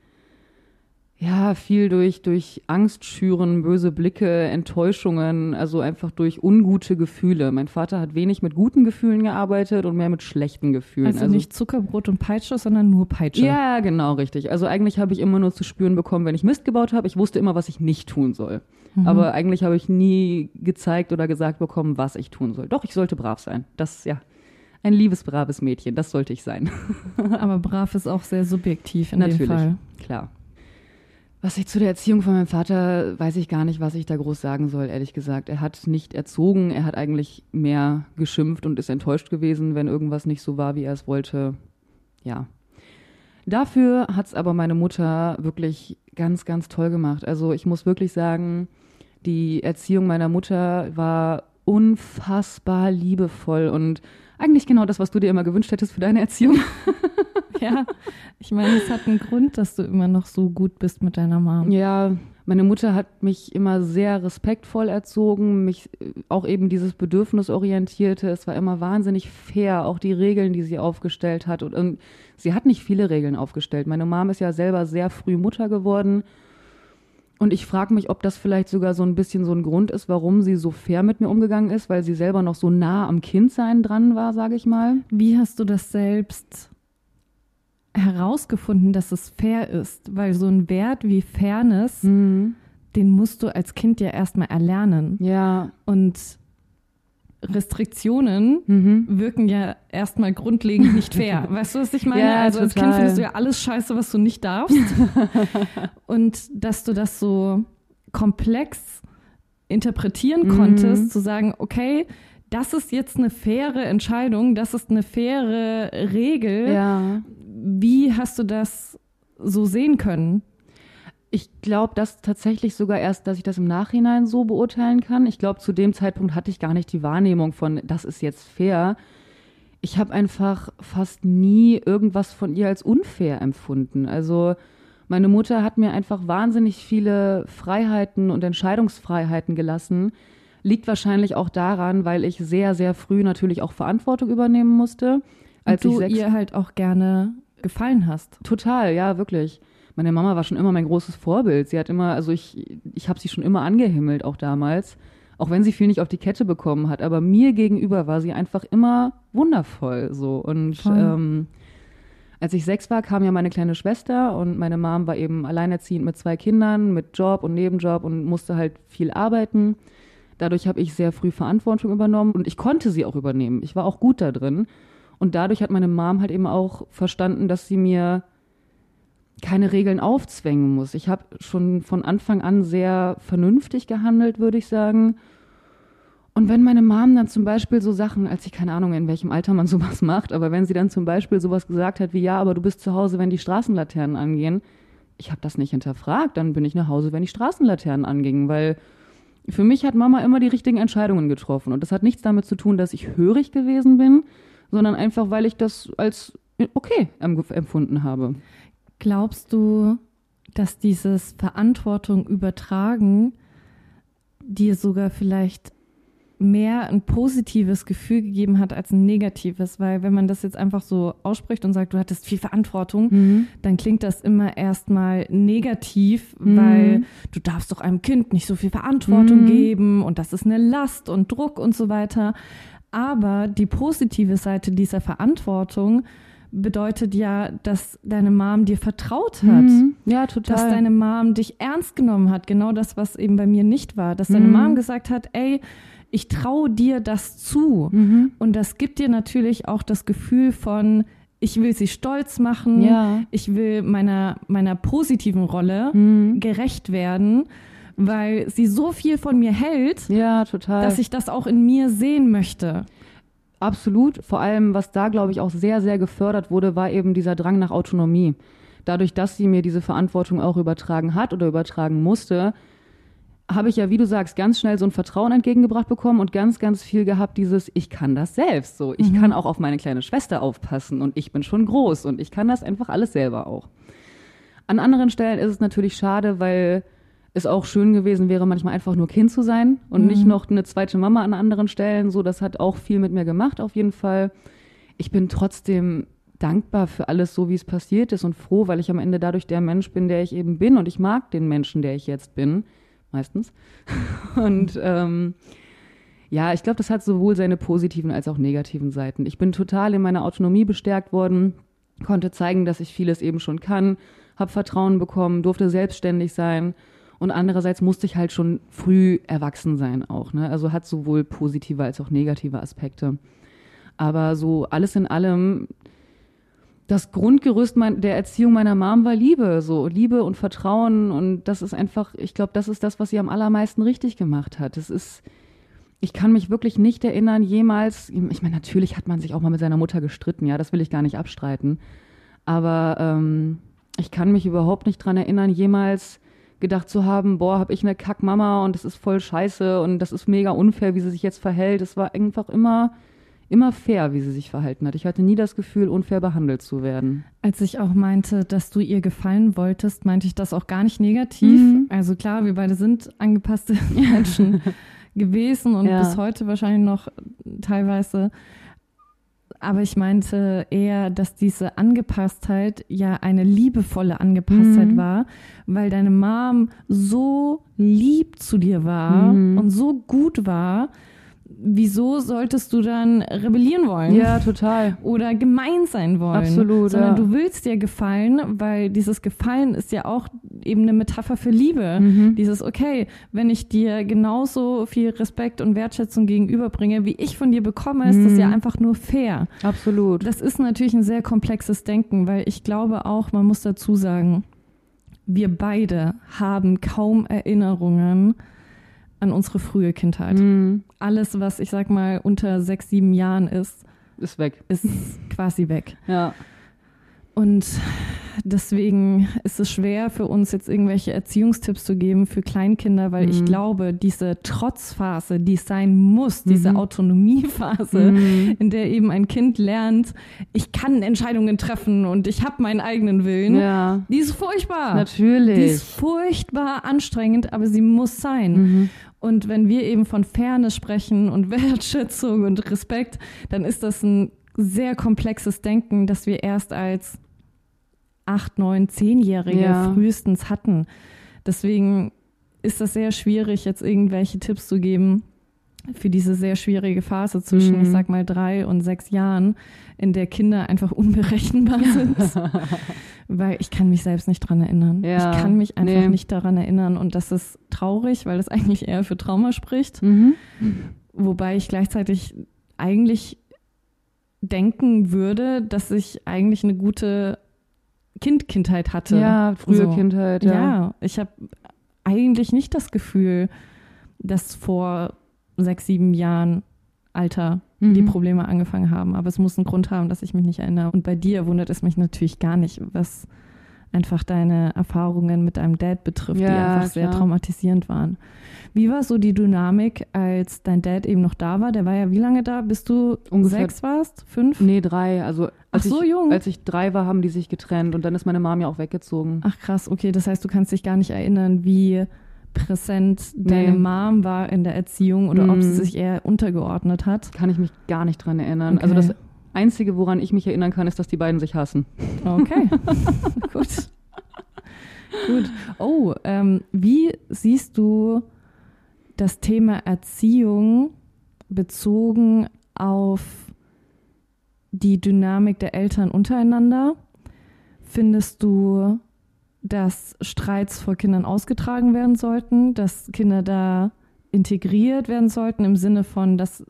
ja, viel durch, durch Angst schüren, böse Blicke, Enttäuschungen, also einfach durch ungute Gefühle. Mein Vater hat wenig mit guten Gefühlen gearbeitet und mehr mit schlechten Gefühlen. Also, also nicht Zuckerbrot und Peitsche, sondern nur Peitsche. Ja, genau, richtig. Also eigentlich habe ich immer nur zu spüren bekommen, wenn ich Mist gebaut habe. Ich wusste immer, was ich nicht tun soll. Mhm. Aber eigentlich habe ich nie gezeigt oder gesagt bekommen, was ich tun soll. Doch, ich sollte brav sein. Das, ja, ein liebes, braves Mädchen, das sollte ich sein. Aber brav ist auch sehr subjektiv in Natürlich, dem Fall. klar. Was ich zu der Erziehung von meinem Vater, weiß ich gar nicht, was ich da groß sagen soll, ehrlich gesagt. Er hat nicht erzogen, er hat eigentlich mehr geschimpft und ist enttäuscht gewesen, wenn irgendwas nicht so war, wie er es wollte. Ja. Dafür hat es aber meine Mutter wirklich ganz, ganz toll gemacht. Also ich muss wirklich sagen, die Erziehung meiner Mutter war unfassbar liebevoll und eigentlich genau das, was du dir immer gewünscht hättest für deine Erziehung. ja, ich meine, es hat einen Grund, dass du immer noch so gut bist mit deiner Mom. Ja, meine Mutter hat mich immer sehr respektvoll erzogen, mich äh, auch eben dieses Bedürfnisorientierte. Es war immer wahnsinnig fair, auch die Regeln, die sie aufgestellt hat. Und, und sie hat nicht viele Regeln aufgestellt. Meine Mom ist ja selber sehr früh Mutter geworden. Und ich frage mich, ob das vielleicht sogar so ein bisschen so ein Grund ist, warum sie so fair mit mir umgegangen ist, weil sie selber noch so nah am Kindsein dran war, sage ich mal. Wie hast du das selbst herausgefunden, dass es fair ist? Weil so ein Wert wie Fairness, mhm. den musst du als Kind ja erstmal erlernen. Ja. Und Restriktionen mhm. wirken ja erstmal grundlegend nicht fair. weißt du, was ich meine? Ja, also total. als Kind findest du ja alles scheiße, was du nicht darfst. und dass du das so komplex interpretieren mhm. konntest, zu sagen, okay, das ist jetzt eine faire Entscheidung, das ist eine faire Regel. Ja. Wie hast du das so sehen können? Ich glaube, dass tatsächlich sogar erst, dass ich das im Nachhinein so beurteilen kann. Ich glaube, zu dem Zeitpunkt hatte ich gar nicht die Wahrnehmung von, das ist jetzt fair. Ich habe einfach fast nie irgendwas von ihr als unfair empfunden. Also meine Mutter hat mir einfach wahnsinnig viele Freiheiten und Entscheidungsfreiheiten gelassen. Liegt wahrscheinlich auch daran, weil ich sehr, sehr früh natürlich auch Verantwortung übernehmen musste. Als und du ihr halt auch gerne gefallen hast. Total, ja, wirklich meine Mama war schon immer mein großes Vorbild. Sie hat immer, also ich, ich habe sie schon immer angehimmelt, auch damals. Auch wenn sie viel nicht auf die Kette bekommen hat. Aber mir gegenüber war sie einfach immer wundervoll. So. Und ähm, als ich sechs war, kam ja meine kleine Schwester und meine Mom war eben alleinerziehend mit zwei Kindern, mit Job und Nebenjob und musste halt viel arbeiten. Dadurch habe ich sehr früh Verantwortung übernommen und ich konnte sie auch übernehmen. Ich war auch gut da drin. Und dadurch hat meine Mom halt eben auch verstanden, dass sie mir keine Regeln aufzwängen muss. Ich habe schon von Anfang an sehr vernünftig gehandelt, würde ich sagen. Und wenn meine Mom dann zum Beispiel so Sachen, als ich keine Ahnung, in welchem Alter man sowas macht, aber wenn sie dann zum Beispiel sowas gesagt hat wie, ja, aber du bist zu Hause, wenn die Straßenlaternen angehen, ich habe das nicht hinterfragt, dann bin ich nach Hause, wenn die Straßenlaternen angingen, weil für mich hat Mama immer die richtigen Entscheidungen getroffen. Und das hat nichts damit zu tun, dass ich hörig gewesen bin, sondern einfach, weil ich das als okay empfunden habe. Glaubst du, dass dieses Verantwortung übertragen dir sogar vielleicht mehr ein positives Gefühl gegeben hat als ein negatives, weil wenn man das jetzt einfach so ausspricht und sagt, du hattest viel Verantwortung, mhm. dann klingt das immer erstmal negativ, mhm. weil du darfst doch einem Kind nicht so viel Verantwortung mhm. geben und das ist eine Last und Druck und so weiter. Aber die positive Seite dieser Verantwortung bedeutet ja, dass deine Mom dir vertraut hat. Mhm. Ja, total. Dass deine Mom dich ernst genommen hat. Genau das, was eben bei mir nicht war. Dass deine mhm. Mom gesagt hat, ey, ich traue dir das zu. Mhm. Und das gibt dir natürlich auch das Gefühl von, ich will sie stolz machen. Ja. Ich will meiner, meiner positiven Rolle mhm. gerecht werden weil sie so viel von mir hält, ja, total. dass ich das auch in mir sehen möchte. Absolut. Vor allem, was da, glaube ich, auch sehr, sehr gefördert wurde, war eben dieser Drang nach Autonomie. Dadurch, dass sie mir diese Verantwortung auch übertragen hat oder übertragen musste, habe ich ja, wie du sagst, ganz schnell so ein Vertrauen entgegengebracht bekommen und ganz, ganz viel gehabt, dieses, ich kann das selbst so. Ich mhm. kann auch auf meine kleine Schwester aufpassen und ich bin schon groß und ich kann das einfach alles selber auch. An anderen Stellen ist es natürlich schade, weil es auch schön gewesen wäre, manchmal einfach nur Kind zu sein und mhm. nicht noch eine zweite Mama an anderen Stellen. So, das hat auch viel mit mir gemacht, auf jeden Fall. Ich bin trotzdem dankbar für alles, so wie es passiert ist und froh, weil ich am Ende dadurch der Mensch bin, der ich eben bin und ich mag den Menschen, der ich jetzt bin, meistens. und ähm, ja, ich glaube, das hat sowohl seine positiven als auch negativen Seiten. Ich bin total in meiner Autonomie bestärkt worden, konnte zeigen, dass ich vieles eben schon kann, habe Vertrauen bekommen, durfte selbstständig sein und andererseits musste ich halt schon früh erwachsen sein auch. Ne? Also hat sowohl positive als auch negative Aspekte. Aber so alles in allem, das Grundgerüst mein, der Erziehung meiner Mom war Liebe, so Liebe und Vertrauen und das ist einfach, ich glaube, das ist das, was sie am allermeisten richtig gemacht hat. Das ist, ich kann mich wirklich nicht erinnern, jemals, ich meine, natürlich hat man sich auch mal mit seiner Mutter gestritten, ja, das will ich gar nicht abstreiten, aber ähm, ich kann mich überhaupt nicht dran erinnern, jemals gedacht zu haben, boah, hab ich eine Kackmama und das ist voll scheiße und das ist mega unfair, wie sie sich jetzt verhält. Es war einfach immer, immer fair, wie sie sich verhalten hat. Ich hatte nie das Gefühl, unfair behandelt zu werden. Als ich auch meinte, dass du ihr gefallen wolltest, meinte ich das auch gar nicht negativ. Mhm. Also klar, wir beide sind angepasste Menschen gewesen und ja. bis heute wahrscheinlich noch teilweise. Aber ich meinte eher, dass diese Angepasstheit ja eine liebevolle Angepasstheit mhm. war, weil deine Mom so lieb zu dir war mhm. und so gut war, wieso solltest du dann rebellieren wollen? Ja, total. Oder gemein sein wollen? Absolut. Sondern ja. du willst dir gefallen, weil dieses Gefallen ist ja auch eben eine Metapher für Liebe. Mhm. Dieses, okay, wenn ich dir genauso viel Respekt und Wertschätzung gegenüberbringe, wie ich von dir bekomme, ist mhm. das ja einfach nur fair. Absolut. Das ist natürlich ein sehr komplexes Denken, weil ich glaube auch, man muss dazu sagen, wir beide haben kaum Erinnerungen an unsere frühe Kindheit. Mhm. Alles, was ich sag mal unter sechs, sieben Jahren ist, ist weg. Ist quasi weg. Ja. Und deswegen ist es schwer für uns jetzt irgendwelche Erziehungstipps zu geben für Kleinkinder, weil mhm. ich glaube, diese Trotzphase, die es sein muss, mhm. diese Autonomiephase, mhm. in der eben ein Kind lernt, ich kann Entscheidungen treffen und ich habe meinen eigenen Willen, ja. die ist furchtbar. Natürlich. Die ist furchtbar anstrengend, aber sie muss sein. Und wenn wir eben von Fairness sprechen und Wertschätzung und Respekt, dann ist das ein sehr komplexes Denken, das wir erst als acht, neun, zehnjährige ja. frühestens hatten. Deswegen ist das sehr schwierig, jetzt irgendwelche Tipps zu geben für diese sehr schwierige Phase zwischen, mhm. ich sag mal, drei und sechs Jahren, in der Kinder einfach unberechenbar sind. weil ich kann mich selbst nicht dran erinnern. Ja, ich kann mich einfach nee. nicht daran erinnern. Und das ist traurig, weil das eigentlich eher für Trauma spricht. Mhm. Wobei ich gleichzeitig eigentlich denken würde, dass ich eigentlich eine gute Kind Kindheit hatte. Ja, frühe so. Kindheit. Ja, ja ich habe eigentlich nicht das Gefühl, dass vor sechs, sieben Jahren Alter mhm. die Probleme angefangen haben. Aber es muss einen Grund haben, dass ich mich nicht erinnere. Und bei dir wundert es mich natürlich gar nicht, was einfach deine Erfahrungen mit deinem Dad betrifft, ja, die einfach klar. sehr traumatisierend waren. Wie war so die Dynamik, als dein Dad eben noch da war? Der war ja wie lange da, bis du Ungefähr sechs warst? Fünf? Nee, drei. Also Ach so ich, jung. Als ich drei war, haben die sich getrennt und dann ist meine Mom ja auch weggezogen. Ach krass, okay. Das heißt, du kannst dich gar nicht erinnern, wie präsent deine nee. Mom war in der Erziehung oder mm. ob sie mhm. sich eher untergeordnet hat. Kann ich mich gar nicht dran erinnern. Also okay. Also das Einzige, woran ich mich erinnern kann, ist, dass die beiden sich hassen. Okay, gut. Gut. Oh, ähm, wie siehst du das Thema Erziehung bezogen auf die Dynamik der Eltern untereinander? Findest du, dass Streits vor Kindern ausgetragen werden sollten, dass Kinder da integriert werden sollten im Sinne von, dass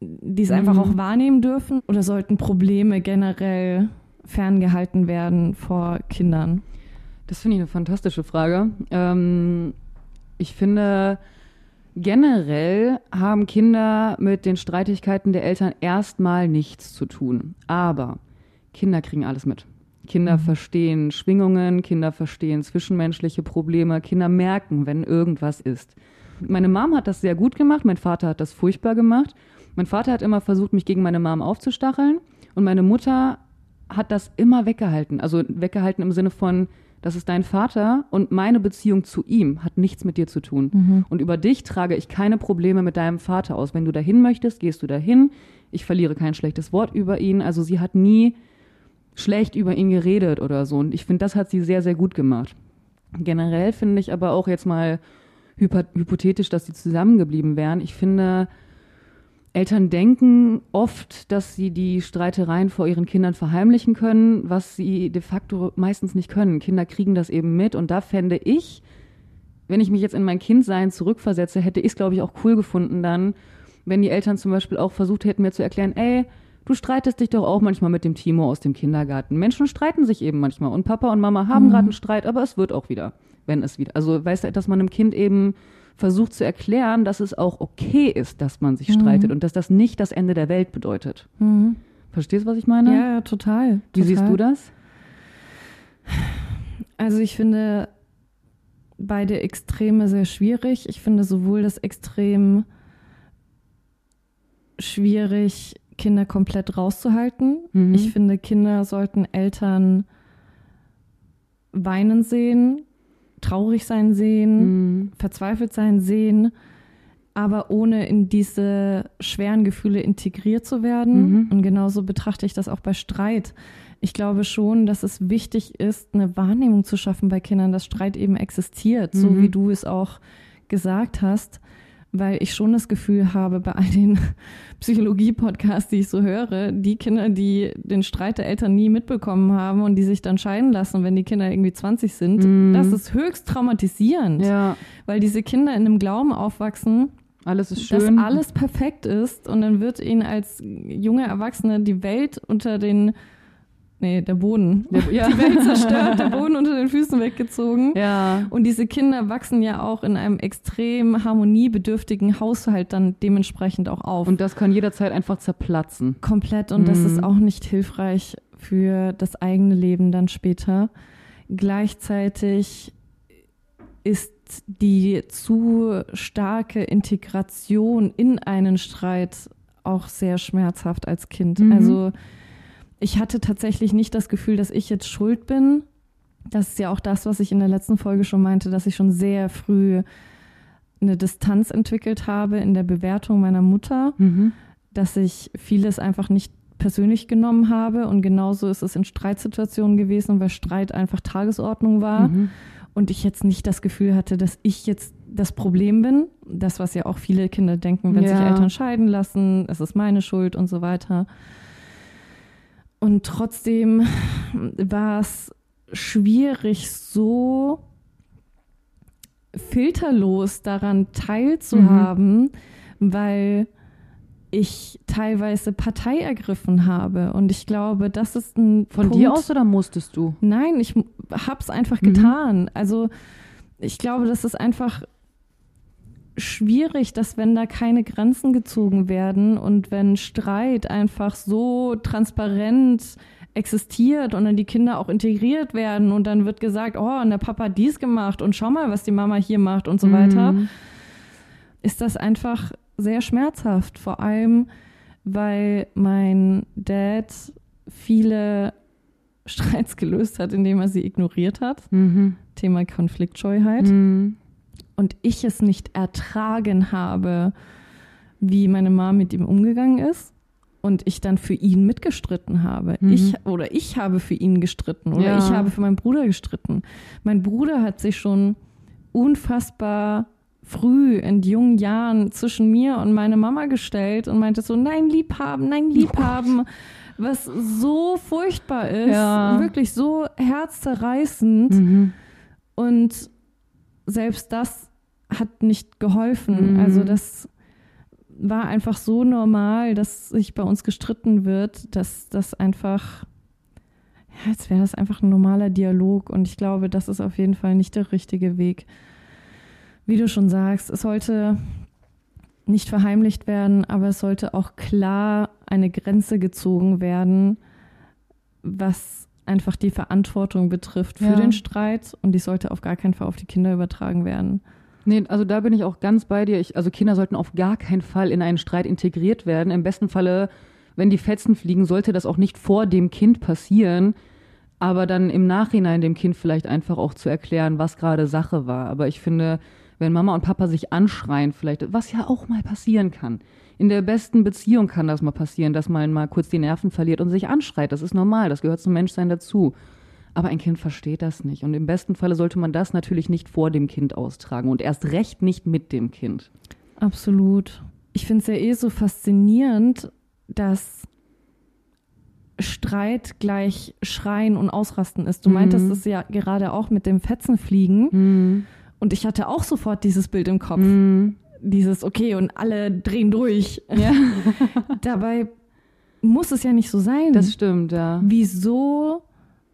die es einfach mhm. auch wahrnehmen dürfen? Oder sollten Probleme generell ferngehalten werden vor Kindern? Das finde ich eine fantastische Frage. Ähm, ich finde, Generell haben Kinder mit den Streitigkeiten der Eltern erstmal nichts zu tun. Aber Kinder kriegen alles mit. Kinder Mhm. verstehen Schwingungen, Kinder verstehen zwischenmenschliche Probleme, Kinder merken, wenn irgendwas ist. Meine Mom hat das sehr gut gemacht, mein Vater hat das furchtbar gemacht. Mein Vater hat immer versucht, mich gegen meine Mom aufzustacheln und meine Mutter hat das immer weggehalten. Also weggehalten im Sinne von, das ist dein Vater und meine Beziehung zu ihm hat nichts mit dir zu tun. Und über dich trage ich keine Probleme mit deinem Vater aus. Wenn du dahin möchtest, gehst du dahin. Ich verliere kein schlechtes Wort über ihn. Also sie hat nie schlecht über ihn geredet oder so. Und ich finde, das hat sie sehr, sehr gut gemacht. Generell finde ich aber auch jetzt mal hypo hypothetisch, dass sie zusammengeblieben wären. Ich finde, Eltern denken oft, dass sie die Streitereien vor ihren Kindern verheimlichen können, was sie de facto meistens nicht können. Kinder kriegen das eben mit und da fände ich, wenn ich mich jetzt in mein Kindsein zurückversetze, hätte ich es, glaube ich, auch cool gefunden dann, wenn die Eltern zum Beispiel auch versucht hätten, mir zu erklären, ey, du streitest dich doch auch manchmal mit dem Timo aus dem Kindergarten. Menschen streiten sich eben manchmal und Papa und Mama haben gerade einen Streit, aber es wird auch wieder, wenn es wieder. Also weißt du, dass man einem Kind eben versucht zu erklären, dass es auch okay ist, dass man sich streitet und dass das nicht das Ende der Welt bedeutet. Mhm. Verstehst du, was ich meine? Ja, ja, total. Wie total. siehst du das? Also ich finde beide Extreme sehr schwierig. Ich finde sowohl das Extrem schwierig, Kinder komplett rauszuhalten. Mhm. Ich finde, Kinder sollten Eltern weinen sehen, traurig sein sehen, Mhm. verzweifelt sein sehen, aber ohne in diese schweren Gefühle integriert zu werden. Mhm. Und genauso betrachte ich das auch bei Streit. Ich glaube schon, dass es wichtig ist, eine Wahrnehmung zu schaffen bei Kindern, dass Streit eben existiert, so Mhm. wie du es auch gesagt hast, weil ich schon das Gefühl habe, bei all den Psychologie-Podcasts, die ich so höre, die Kinder, die den Streit der Eltern nie mitbekommen haben und die sich dann scheiden lassen, wenn die Kinder irgendwie 20 sind, Mhm. das ist höchst traumatisierend, Ja, weil diese Kinder in einem Glauben aufwachsen, alles ist dass schön. alles perfekt ist und dann wird ihnen als junge Erwachsene die Welt unter den, nee, der Boden, Der- ja. die Welt zerstört, der Boden unter den Füßen weggezogen. ja. Und diese Kinder wachsen ja auch in einem extrem harmoniebedürftigen Haushalt dann dementsprechend auch auf. Und das kann jederzeit einfach zerplatzen. komplett und das ist Mhm. auch nicht hilfreich für das eigene Leben dann später. Gleichzeitig ist die zu starke Integration in einen Streit auch sehr schmerzhaft als Kind. Mhm. Also ich hatte tatsächlich nicht das Gefühl, dass ich jetzt schuld bin. Das ist ja auch das, was ich in der letzten Folge schon meinte, dass ich schon sehr früh eine Distanz entwickelt habe in der Bewertung meiner Mutter Mhm. dass ich vieles einfach nicht persönlich genommen habe. Und genauso ist es in Streitsituationen gewesen, weil Streit einfach Tagesordnung war. Mhm. Und ich jetzt nicht das Gefühl hatte, dass ich jetzt das Problem bin. Das, was ja auch viele Kinder denken, wenn sich Ja. Eltern scheiden lassen, es ist meine Schuld und so weiter. Und trotzdem war es schwierig, so filterlos daran teilzuhaben, weil ich teilweise Partei ergriffen habe. Und ich glaube, das ist ein Von Punkt, dir aus oder musstest du? Nein, ich hab's einfach Mhm. getan. Also ich glaube, das ist einfach schwierig, dass wenn da keine Grenzen gezogen werden und wenn Streit einfach so transparent existiert und dann die Kinder auch integriert werden und dann wird gesagt, oh, und der Papa hat dies gemacht und schau mal, was die Mama hier macht und so weiter, Mhm. ist das einfach sehr schmerzhaft. Vor allem, weil mein Dad viele Streits gelöst hat, indem er sie ignoriert hat. Mhm. Thema Konfliktscheuheit. Mhm. Und ich es nicht ertragen habe, wie meine Mama mit ihm umgegangen ist. Und ich dann für ihn mitgestritten habe. Mhm. Ich oder ich habe für ihn gestritten oder Ja. ich habe für meinen Bruder gestritten. Mein Bruder hat sich schon unfassbar früh in jungen Jahren zwischen mir und meine Mama gestellt und meinte so, nein, Liebhaben, nein, Liebhaben, was so furchtbar ist, Ja. wirklich so herzzerreißend. Mhm. Und selbst das hat nicht geholfen. Mhm. Also das war einfach so normal, dass sich bei uns gestritten wird, dass das einfach, ja, jetzt wäre das einfach ein normaler Dialog. Und ich glaube, das ist auf jeden Fall nicht der richtige Weg. Wie du schon sagst, es sollte nicht verheimlicht werden, aber es sollte auch klar eine Grenze gezogen werden, was einfach die Verantwortung betrifft für Ja. den Streit und die sollte auf gar keinen Fall auf die Kinder übertragen werden. Nee, also da bin ich auch ganz bei dir. Ich, also Kinder sollten auf gar keinen Fall in einen Streit integriert werden. Im besten Falle, wenn die Fetzen fliegen, sollte das auch nicht vor dem Kind passieren, aber dann im Nachhinein dem Kind vielleicht einfach auch zu erklären, was gerade Sache war. Aber ich finde, wenn Mama und Papa sich anschreien, vielleicht, was ja auch mal passieren kann. In der besten Beziehung kann das mal passieren, dass man mal kurz die Nerven verliert und sich anschreit. Das ist normal, das gehört zum Menschsein dazu. Aber ein Kind versteht das nicht. Und im besten Falle sollte man das natürlich nicht vor dem Kind austragen und erst recht nicht mit dem Kind. Absolut. Ich finde es ja eh so faszinierend, dass Streit gleich Schreien und Ausrasten ist. Du Mhm. meintest es ja gerade auch mit dem Fetzenfliegen. Mhm. Und ich hatte auch sofort dieses Bild im Kopf. Mhm. Dieses, okay, und alle drehen durch. Ja, Dabei muss es ja nicht so sein. das stimmt, ja. Wieso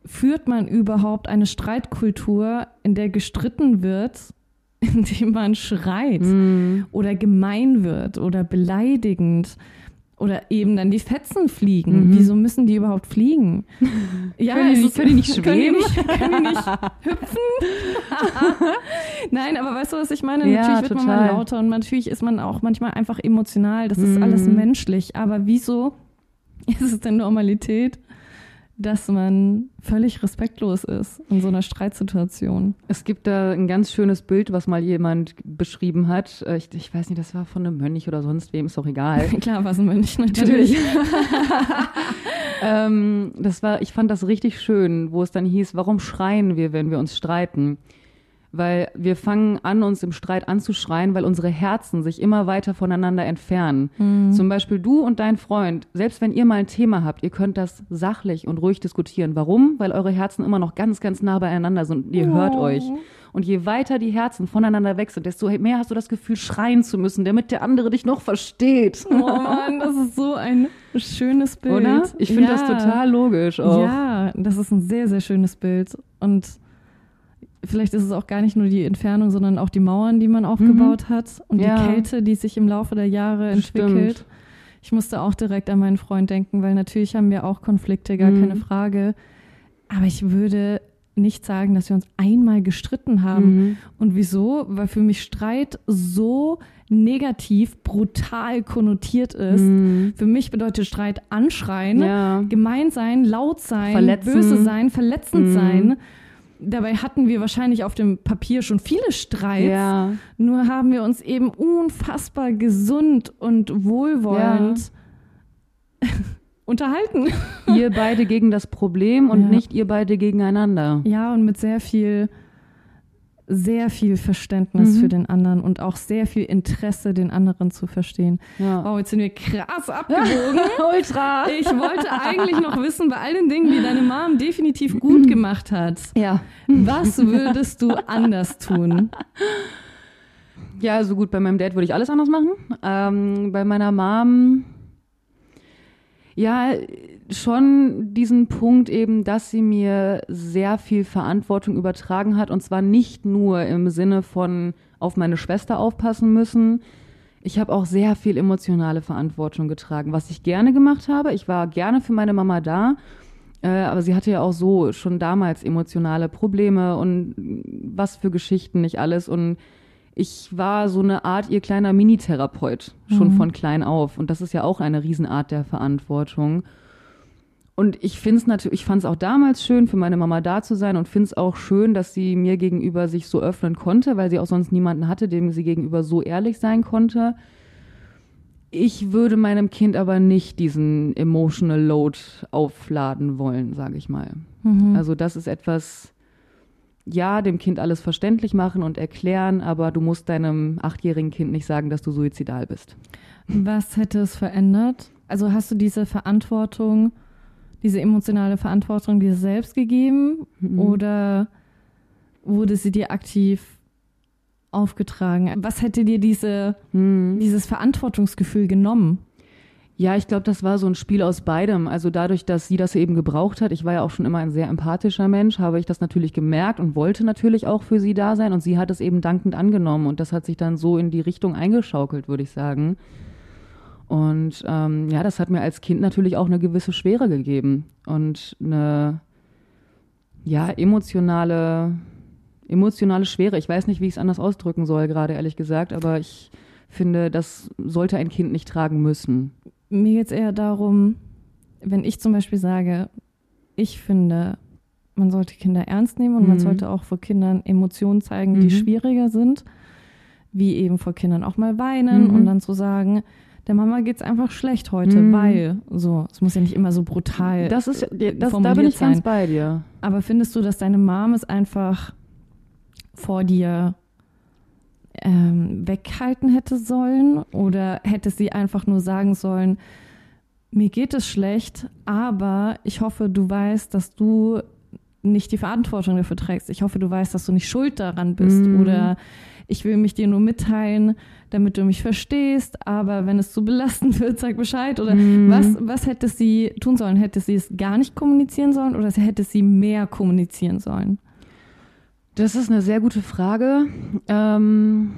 führt man überhaupt eine Streitkultur, in der gestritten wird, indem man schreit Mhm. oder gemein wird oder beleidigend oder eben dann die Fetzen fliegen? Mhm. Wieso müssen die überhaupt fliegen? Ja, Können die nicht- können die nicht schweben? können die nicht hüpfen? Nein, aber weißt du, was ich meine? Ja, natürlich wird man mal total. lauter und natürlich ist man auch manchmal einfach emotional. Das ist Mhm. alles menschlich. Aber wieso ist es denn Normalität, dass man völlig respektlos ist in so einer Streitsituation? Es gibt da ein ganz schönes Bild, was mal jemand beschrieben hat. Äh, Ich, ich weiß nicht, das war von einem Mönch oder sonst wem, ist doch egal. Klar, was ein Mönch natürlich. ähm, das war, ich fand das richtig schön, wo es dann hieß, warum schreien wir, wenn wir uns streiten? Weil wir fangen an, uns im Streit anzuschreien, weil unsere Herzen sich immer weiter voneinander entfernen. Zum Beispiel du und dein Freund, selbst wenn ihr mal ein Thema habt, ihr könnt das sachlich und ruhig diskutieren. Warum? Weil eure Herzen immer noch ganz, ganz nah beieinander sind und ihr hört Oh. euch. Und je weiter die Herzen voneinander weg sind, desto mehr hast du das Gefühl, schreien zu müssen, damit der andere dich noch versteht. Oh Mann, das ist so ein schönes Bild. Oder? Ich finde das Ja. total logisch auch. Ja, das ist ein sehr, sehr schönes Bild. Und vielleicht ist es auch gar nicht nur die Entfernung, sondern auch die Mauern, die man aufgebaut hat und Mhm. Ja. die Kälte, die sich im Laufe der Jahre entwickelt. Stimmt. Ich musste auch direkt an meinen Freund denken, weil natürlich haben wir auch Konflikte, gar Mhm. keine Frage. Aber ich würde nicht sagen, dass wir uns einmal gestritten haben. Mhm. Und wieso? Weil für mich Streit so negativ, brutal konnotiert ist. Mhm. Für mich bedeutet Streit anschreien, Ja. gemein sein, laut sein, Verletzen. böse sein, verletzend Mhm. sein. Dabei hatten wir wahrscheinlich auf dem Papier schon viele Streits. Ja. Nur haben wir uns eben unfassbar gesund und wohlwollend unterhalten. Ihr beide gegen das Problem und Ja. nicht ihr beide gegeneinander. Ja, und mit sehr viel, sehr viel Verständnis Mhm. für den anderen und auch sehr viel Interesse, den anderen zu verstehen. Ja. Wow, jetzt sind wir krass abgebogen. Ultra. Ich wollte eigentlich noch wissen, bei all den Dingen, die deine Mom definitiv gut gemacht hat, Ja. was würdest du anders tun? Ja, also gut, bei meinem Dad würde ich alles anders machen. Ähm, bei meiner Mom, ja, schon diesen Punkt eben, dass sie mir sehr viel Verantwortung übertragen hat und zwar nicht nur im Sinne von auf meine Schwester aufpassen müssen. Ich habe auch sehr viel emotionale Verantwortung getragen, was ich gerne gemacht habe. Ich war gerne für meine Mama da, äh, aber sie hatte ja auch so schon damals emotionale Probleme und was für Geschichten nicht alles und ich war so eine Art ihr kleiner Mini-Therapeut schon von klein auf. Und das ist ja auch eine Riesenart der Verantwortung. Und ich finde es natürlich, ich fand es auch damals schön, für meine Mama da zu sein und finde es auch schön, dass sie mir gegenüber sich so öffnen konnte, weil sie auch sonst niemanden hatte, dem sie gegenüber so ehrlich sein konnte. Ich würde meinem Kind aber nicht diesen emotional Load aufladen wollen, sage ich mal. Also das ist etwas, ja, dem Kind alles verständlich machen und erklären, aber du musst deinem achtjährigen Kind nicht sagen, dass du suizidal bist. Was hätte es verändert? Also hast du diese Verantwortung, diese emotionale Verantwortung dir selbst gegeben Mhm. oder wurde sie dir aktiv aufgetragen? Was hätte dir diese, Hm. dieses Verantwortungsgefühl genommen? Ja, ich glaube, das war so ein Spiel aus beidem. Also dadurch, dass sie das eben gebraucht hat, ich war ja auch schon immer ein sehr empathischer Mensch, habe ich das natürlich gemerkt und wollte natürlich auch für sie da sein und sie hat es eben dankend angenommen und das hat sich dann so in die Richtung eingeschaukelt, würde ich sagen. Und ähm, ja, das hat mir als Kind natürlich auch eine gewisse Schwere gegeben und eine ja emotionale emotionale Schwere. Ich weiß nicht, wie ich es anders ausdrücken soll, gerade ehrlich gesagt, aber ich finde, das sollte ein Kind nicht tragen müssen. Mir geht es eher darum, wenn ich zum Beispiel sage, ich finde, man sollte Kinder ernst nehmen und Mhm. man sollte auch vor Kindern Emotionen zeigen, die Mhm. schwieriger sind, wie eben vor Kindern auch mal weinen Mhm. und dann zu sagen, der Mama geht's einfach schlecht heute, Mhm. weil so, es muss ja nicht immer so brutal. Das ist, das, da bin ich sein. ganz bei dir. Aber findest du, dass deine Mom es einfach vor dir ähm, weghalten hätte sollen? Oder hätte sie einfach nur sagen sollen, mir geht es schlecht, aber ich hoffe, du weißt, dass du nicht die Verantwortung dafür trägst. Ich hoffe, du weißt, dass du nicht schuld daran bist. Mhm. Oder ich will mich dir nur mitteilen, damit du mich verstehst, aber wenn es zu belastend wird, sag Bescheid. Oder Mhm. was, was hätte sie tun sollen? Hätte sie es gar nicht kommunizieren sollen oder hätte sie mehr kommunizieren sollen? Das ist eine sehr gute Frage. Ähm,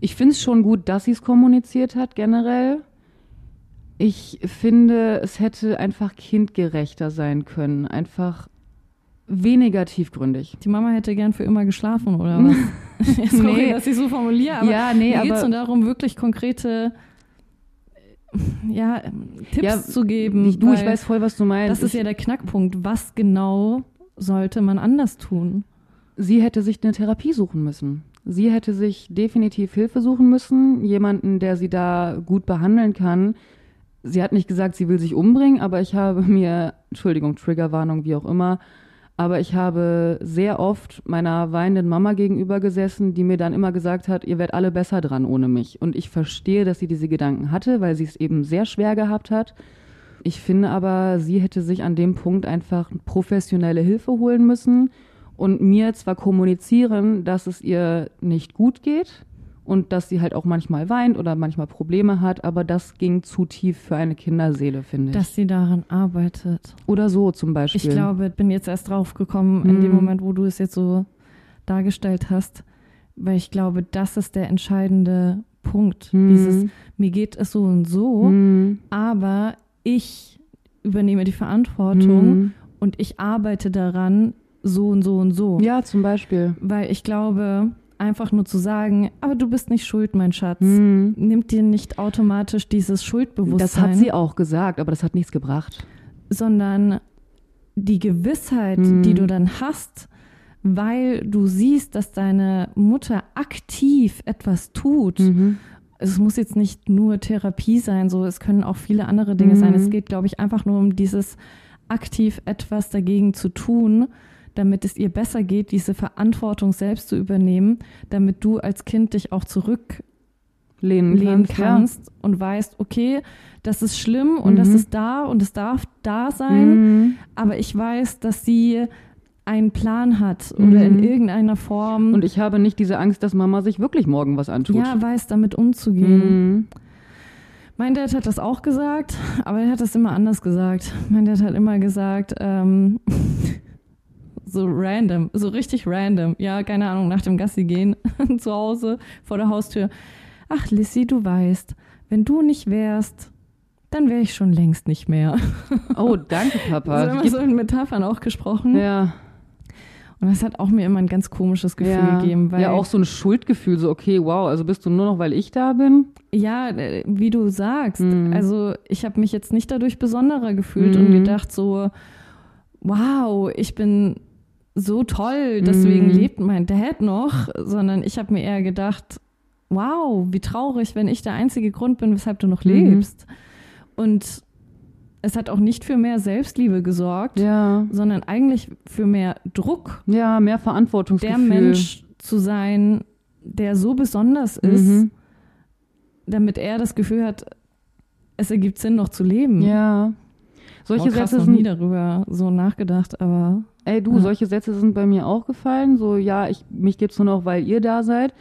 ich finde es schon gut, dass sie es kommuniziert hat, generell. Ich finde, es hätte einfach kindgerechter sein können. Einfach weniger tiefgründig. Die Mama hätte gern für immer geschlafen oder was? Sorry, Nee. dass ich so formuliere, aber ja, nee, mir geht es nur darum, wirklich konkrete ja, Tipps Ja, zu geben. ich, du, ich weiß voll, was du meinst. Das ist ja der Knackpunkt. Was genau sollte man anders tun? sie hätte sich eine Therapie suchen müssen. Sie hätte sich definitiv Hilfe suchen müssen, jemanden, der sie da gut behandeln kann. Sie hat nicht gesagt, sie will sich umbringen, aber ich habe mir, Entschuldigung, Triggerwarnung, wie auch immer, aber ich habe sehr oft meiner weinenden Mama gegenüber gesessen, die mir dann immer gesagt hat, ihr werdet alle besser dran ohne mich. Und ich verstehe, dass sie diese Gedanken hatte, weil sie es eben sehr schwer gehabt hat. Ich finde aber, sie hätte sich an dem Punkt einfach professionelle Hilfe holen müssen und mir zwar kommunizieren, dass es ihr nicht gut geht und dass sie halt auch manchmal weint oder manchmal Probleme hat, aber das ging zu tief für eine Kinderseele, finde ich. Dass sie daran arbeitet. oder so zum Beispiel. Ich glaube, bin jetzt erst drauf gekommen, in dem Mhm. Moment, wo du es jetzt so dargestellt hast, weil ich glaube, das ist der entscheidende Punkt. Mhm. Dieses, mir geht es so und so, Mhm. aber ich übernehme die Verantwortung Mhm. und ich arbeite daran, so und so und so. Ja, zum Beispiel. Weil ich glaube, einfach nur zu sagen, aber du bist nicht schuld, mein Schatz, Mhm. nimmt dir nicht automatisch dieses Schuldbewusstsein, Das hat sie auch gesagt, aber das hat nichts gebracht. sondern die Gewissheit, Mhm. die du dann hast, weil du siehst, dass deine Mutter aktiv etwas tut. Mhm. Es muss jetzt nicht nur Therapie sein, so es können auch viele andere Dinge sein. Mhm. Es geht, glaube ich, einfach nur um dieses aktiv etwas dagegen zu tun, damit es ihr besser geht, diese Verantwortung selbst zu übernehmen, damit du als Kind dich auch zurücklehnen Lehnen, kannst. kannst und weißt, okay, das ist schlimm und das Mhm. ist da und es darf da Ja. sein, Mhm. aber ich weiß, dass sie einen Plan hat oder in Mhm. irgendeiner Form Und ich habe nicht diese Angst, dass Mama sich wirklich morgen was antut. ja, weiß, damit umzugehen. Mhm. Mein Dad hat das auch gesagt, aber er hat das immer anders gesagt. Mein Dad hat immer gesagt, ähm, so random, so richtig random. Ja, keine Ahnung, nach dem Gassi gehen zu Hause vor der Haustür. Ach, Lissy, du weißt, wenn du nicht wärst, dann wäre ich schon längst nicht mehr. Oh, danke, Papa. So immer so in Metaphern auch gesprochen. ja, Und das hat auch mir immer ein ganz komisches Gefühl ja. gegeben, weil ja, auch so ein Schuldgefühl, so, okay, wow, also bist du nur noch, weil ich da bin? Ja, äh, wie du sagst. Mhm. Also ich habe mich jetzt nicht dadurch besonderer gefühlt und Mhm. gedacht so, wow, ich bin so toll, deswegen Mhm. lebt mein Dad noch, sondern ich habe mir eher gedacht, wow, wie traurig, wenn ich der einzige Grund bin, weshalb du noch Mhm. lebst. Und es hat auch nicht für mehr Selbstliebe gesorgt, Ja. sondern eigentlich für mehr Druck, Ja, mehr Verantwortungsgefühl. der Mensch zu sein, der so besonders ist, Mhm. damit er das Gefühl hat, es ergibt Sinn, noch zu leben. Ja. Solche oh, krass, Sätze noch nie sind, darüber so nachgedacht, aber ey du, Ja. solche Sätze sind bei mir auch gefallen. So, ja, ich, mich gibt's nur noch, weil ihr da seid.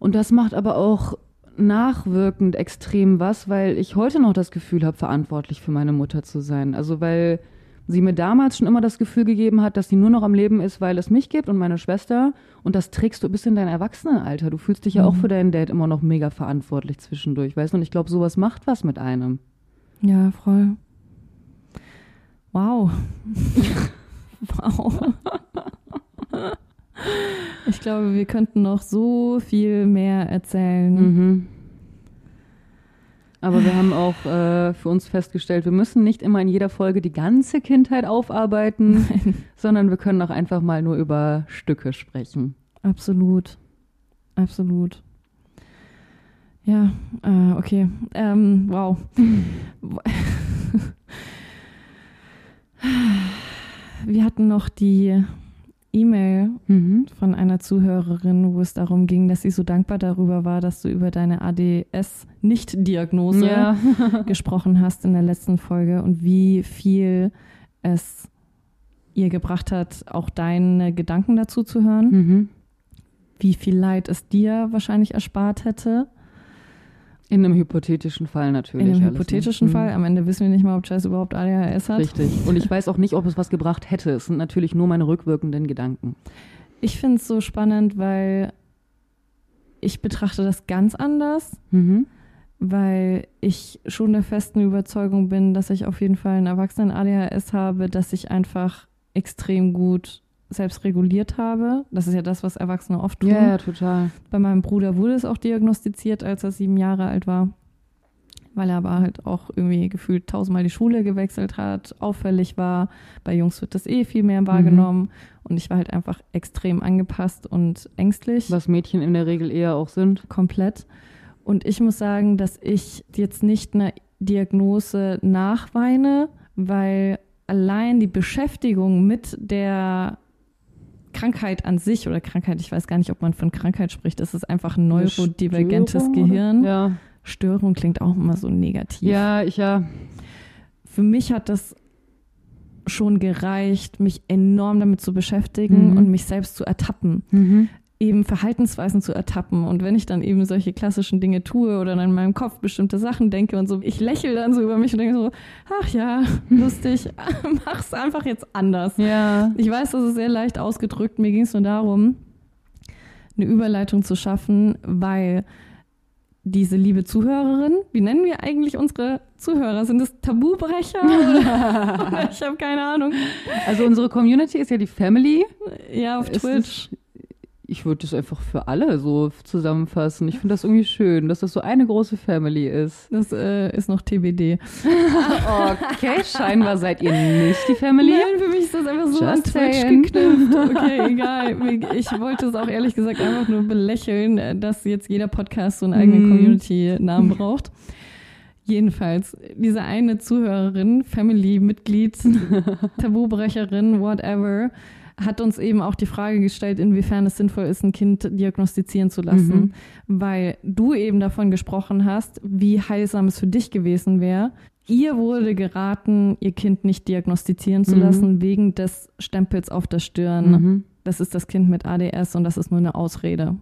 Und das macht aber auch nachwirkend extrem was, weil ich heute noch das Gefühl habe, verantwortlich für meine Mutter zu sein. Also weil sie mir damals schon immer das Gefühl gegeben hat, dass sie nur noch am Leben ist, weil es mich gibt und meine Schwester. Und das trägst du bis in dein Erwachsenenalter. Du fühlst dich ja auch Mhm. für deinen Dad immer noch mega verantwortlich zwischendurch, weißt du? Und ich glaube, sowas macht was mit einem. Ja, voll. Wow. wow. Ich glaube, wir könnten noch so viel mehr erzählen. Mhm. Aber wir haben auch äh, für uns festgestellt, wir müssen nicht immer in jeder Folge die ganze Kindheit aufarbeiten, sondern wir können auch einfach mal nur über Stücke sprechen. Absolut. Absolut. Ja, äh, okay. Ähm, wow. Wir hatten noch die E-Mail Mhm. von einer Zuhörerin, wo es darum ging, dass sie so dankbar darüber war, dass du über deine ADS-Nicht-Diagnose Ja. gesprochen hast in der letzten Folge und wie viel es ihr gebracht hat, auch deine Gedanken dazu zu hören, Mhm. wie viel Leid es dir wahrscheinlich erspart hätte. In einem hypothetischen Fall natürlich. in einem alles, ne? hypothetischen Mhm. Fall. Am Ende wissen wir nicht mal, ob Jess überhaupt ADHS hat. Richtig. Und ich weiß auch nicht, ob es was gebracht hätte. Es sind natürlich nur meine rückwirkenden Gedanken. Ich finde es so spannend, weil ich betrachte das ganz anders. Mhm. weil ich schon der festen Überzeugung bin, dass ich auf jeden Fall einen Erwachsenen ADHS habe, dass ich einfach extrem gut selbst reguliert habe. Das ist ja das, was Erwachsene oft tun. Ja, ja, total. Bei meinem Bruder wurde es auch diagnostiziert, als er sieben Jahre alt war, weil er aber halt auch irgendwie gefühlt tausendmal die Schule gewechselt hat, auffällig war. Bei Jungs wird das eh viel mehr wahrgenommen und ich war halt einfach extrem angepasst und ängstlich Was Mädchen in der Regel eher auch sind. komplett. Und ich muss sagen, dass ich jetzt nicht einer Diagnose nachweine, weil allein die Beschäftigung mit der Krankheit an sich oder Krankheit, ich weiß gar nicht, ob man von Krankheit spricht, es ist einfach ein neurodivergentes Störung? Gehirn. Ja. Störung klingt auch immer so negativ. Ja, ich ja. Für mich hat das schon gereicht, mich enorm damit zu beschäftigen Mhm. und mich selbst zu ertappen. Mhm. Eben Verhaltensweisen zu ertappen. Und wenn ich dann eben solche klassischen Dinge tue oder dann in meinem Kopf bestimmte Sachen denke und so, ich lächle dann so über mich und denke so, ach ja, lustig, mach's einfach jetzt anders. Ja. Ich weiß, das ist sehr leicht ausgedrückt. Mir ging es nur darum, eine Überleitung zu schaffen, weil diese liebe Zuhörerin, wie nennen wir eigentlich unsere Zuhörer? Sind es Tabubrecher? ich habe keine Ahnung. Also unsere Community ist ja die Family. Ja, auf Twitch. ist- Ich würde das einfach für alle so zusammenfassen. Ich finde das irgendwie schön, dass das so eine große Family ist. Das äh, ist noch TBD. Okay, scheinbar seid ihr nicht die Family. Nein, für mich ist das einfach so an Just Twitch geknüpft. Okay, egal. Ich wollte es auch ehrlich gesagt einfach nur belächeln, äh, dass jetzt jeder Podcast so einen eigenen Mm. Community-Namen braucht. Jedenfalls, diese eine Zuhörerin, Family-Mitglied, Tabubrecherin, whatever, hat uns eben auch die Frage gestellt, inwiefern es sinnvoll ist, ein Kind diagnostizieren zu lassen. Weil du eben davon gesprochen hast, wie heilsam es für dich gewesen wäre. Ihr wurde geraten, ihr Kind nicht diagnostizieren zu Mhm. lassen, wegen des Stempels auf der Stirn. Mhm. Das ist das Kind mit ADS und das ist nur eine Ausrede.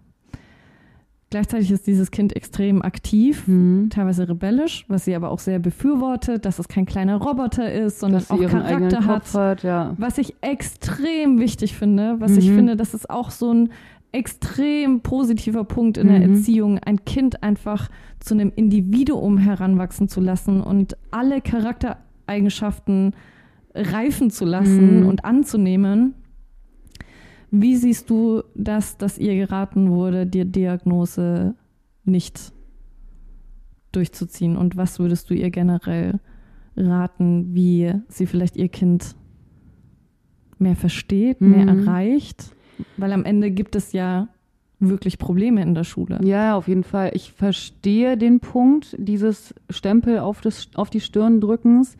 Gleichzeitig ist dieses Kind extrem aktiv, Mhm. teilweise rebellisch, was sie aber auch sehr befürwortet, dass es kein kleiner Roboter ist, sondern auch Charakter hat. Hat, ja. Was ich extrem wichtig finde, was ich Mhm. finde, das ist auch so ein extrem positiver Punkt in der Mhm. Erziehung, ein Kind einfach zu einem Individuum heranwachsen zu lassen und alle Charaktereigenschaften reifen zu lassen Mhm. und anzunehmen. Wie siehst du das, dass ihr geraten wurde, die Diagnose nicht durchzuziehen? Und was würdest du ihr generell raten, wie sie vielleicht ihr Kind mehr versteht, mehr Mhm. erreicht? Weil am Ende gibt es ja wirklich Probleme in der Schule. Ja, auf jeden Fall. Ich verstehe den Punkt dieses Stempel auf, das, auf die Stirn drückens.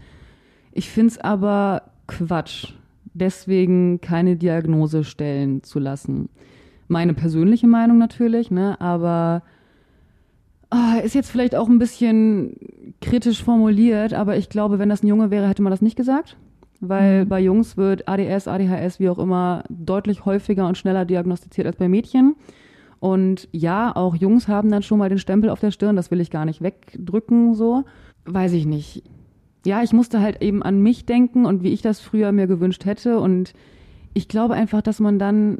Ich finde es aber Quatsch, deswegen keine Diagnose stellen zu lassen. Meine persönliche Meinung natürlich, ne? aber ah, ist jetzt vielleicht auch ein bisschen kritisch formuliert, aber ich glaube, wenn das ein Junge wäre, hätte man das nicht gesagt. Weil Mhm. bei Jungs wird ADS, ADHS, wie auch immer, deutlich häufiger und schneller diagnostiziert als bei Mädchen. Und ja, auch Jungs haben dann schon mal den Stempel auf der Stirn, das will ich gar nicht wegdrücken, so. Weiß ich nicht. Ja, ich musste halt eben an mich denken und wie ich das früher mir gewünscht hätte. Und ich glaube einfach, dass man dann,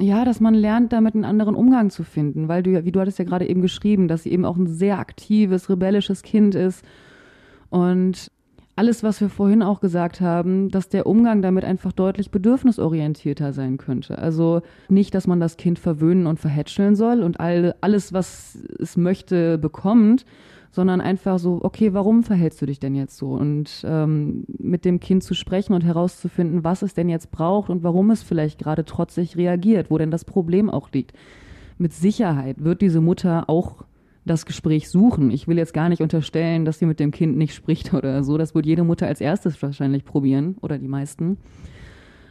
ja, dass man lernt, damit einen anderen Umgang zu finden, weil du ja, wie du hattest ja gerade eben geschrieben, dass sie eben auch ein sehr aktives, rebellisches Kind ist. Und alles, was wir vorhin auch gesagt haben, dass der Umgang damit einfach deutlich bedürfnisorientierter sein könnte. Also nicht, dass man das Kind verwöhnen und verhätscheln soll und all, alles, was es möchte, bekommt, sondern einfach so, okay, warum verhältst du dich denn jetzt so? Und ähm, mit dem Kind zu sprechen und herauszufinden, was es denn jetzt braucht und warum es vielleicht gerade trotzig reagiert, wo denn das Problem auch liegt. Mit Sicherheit wird diese Mutter auch das Gespräch suchen. Ich will jetzt gar nicht unterstellen, dass sie mit dem Kind nicht spricht oder so. Das wird jede Mutter als erstes wahrscheinlich probieren oder die meisten.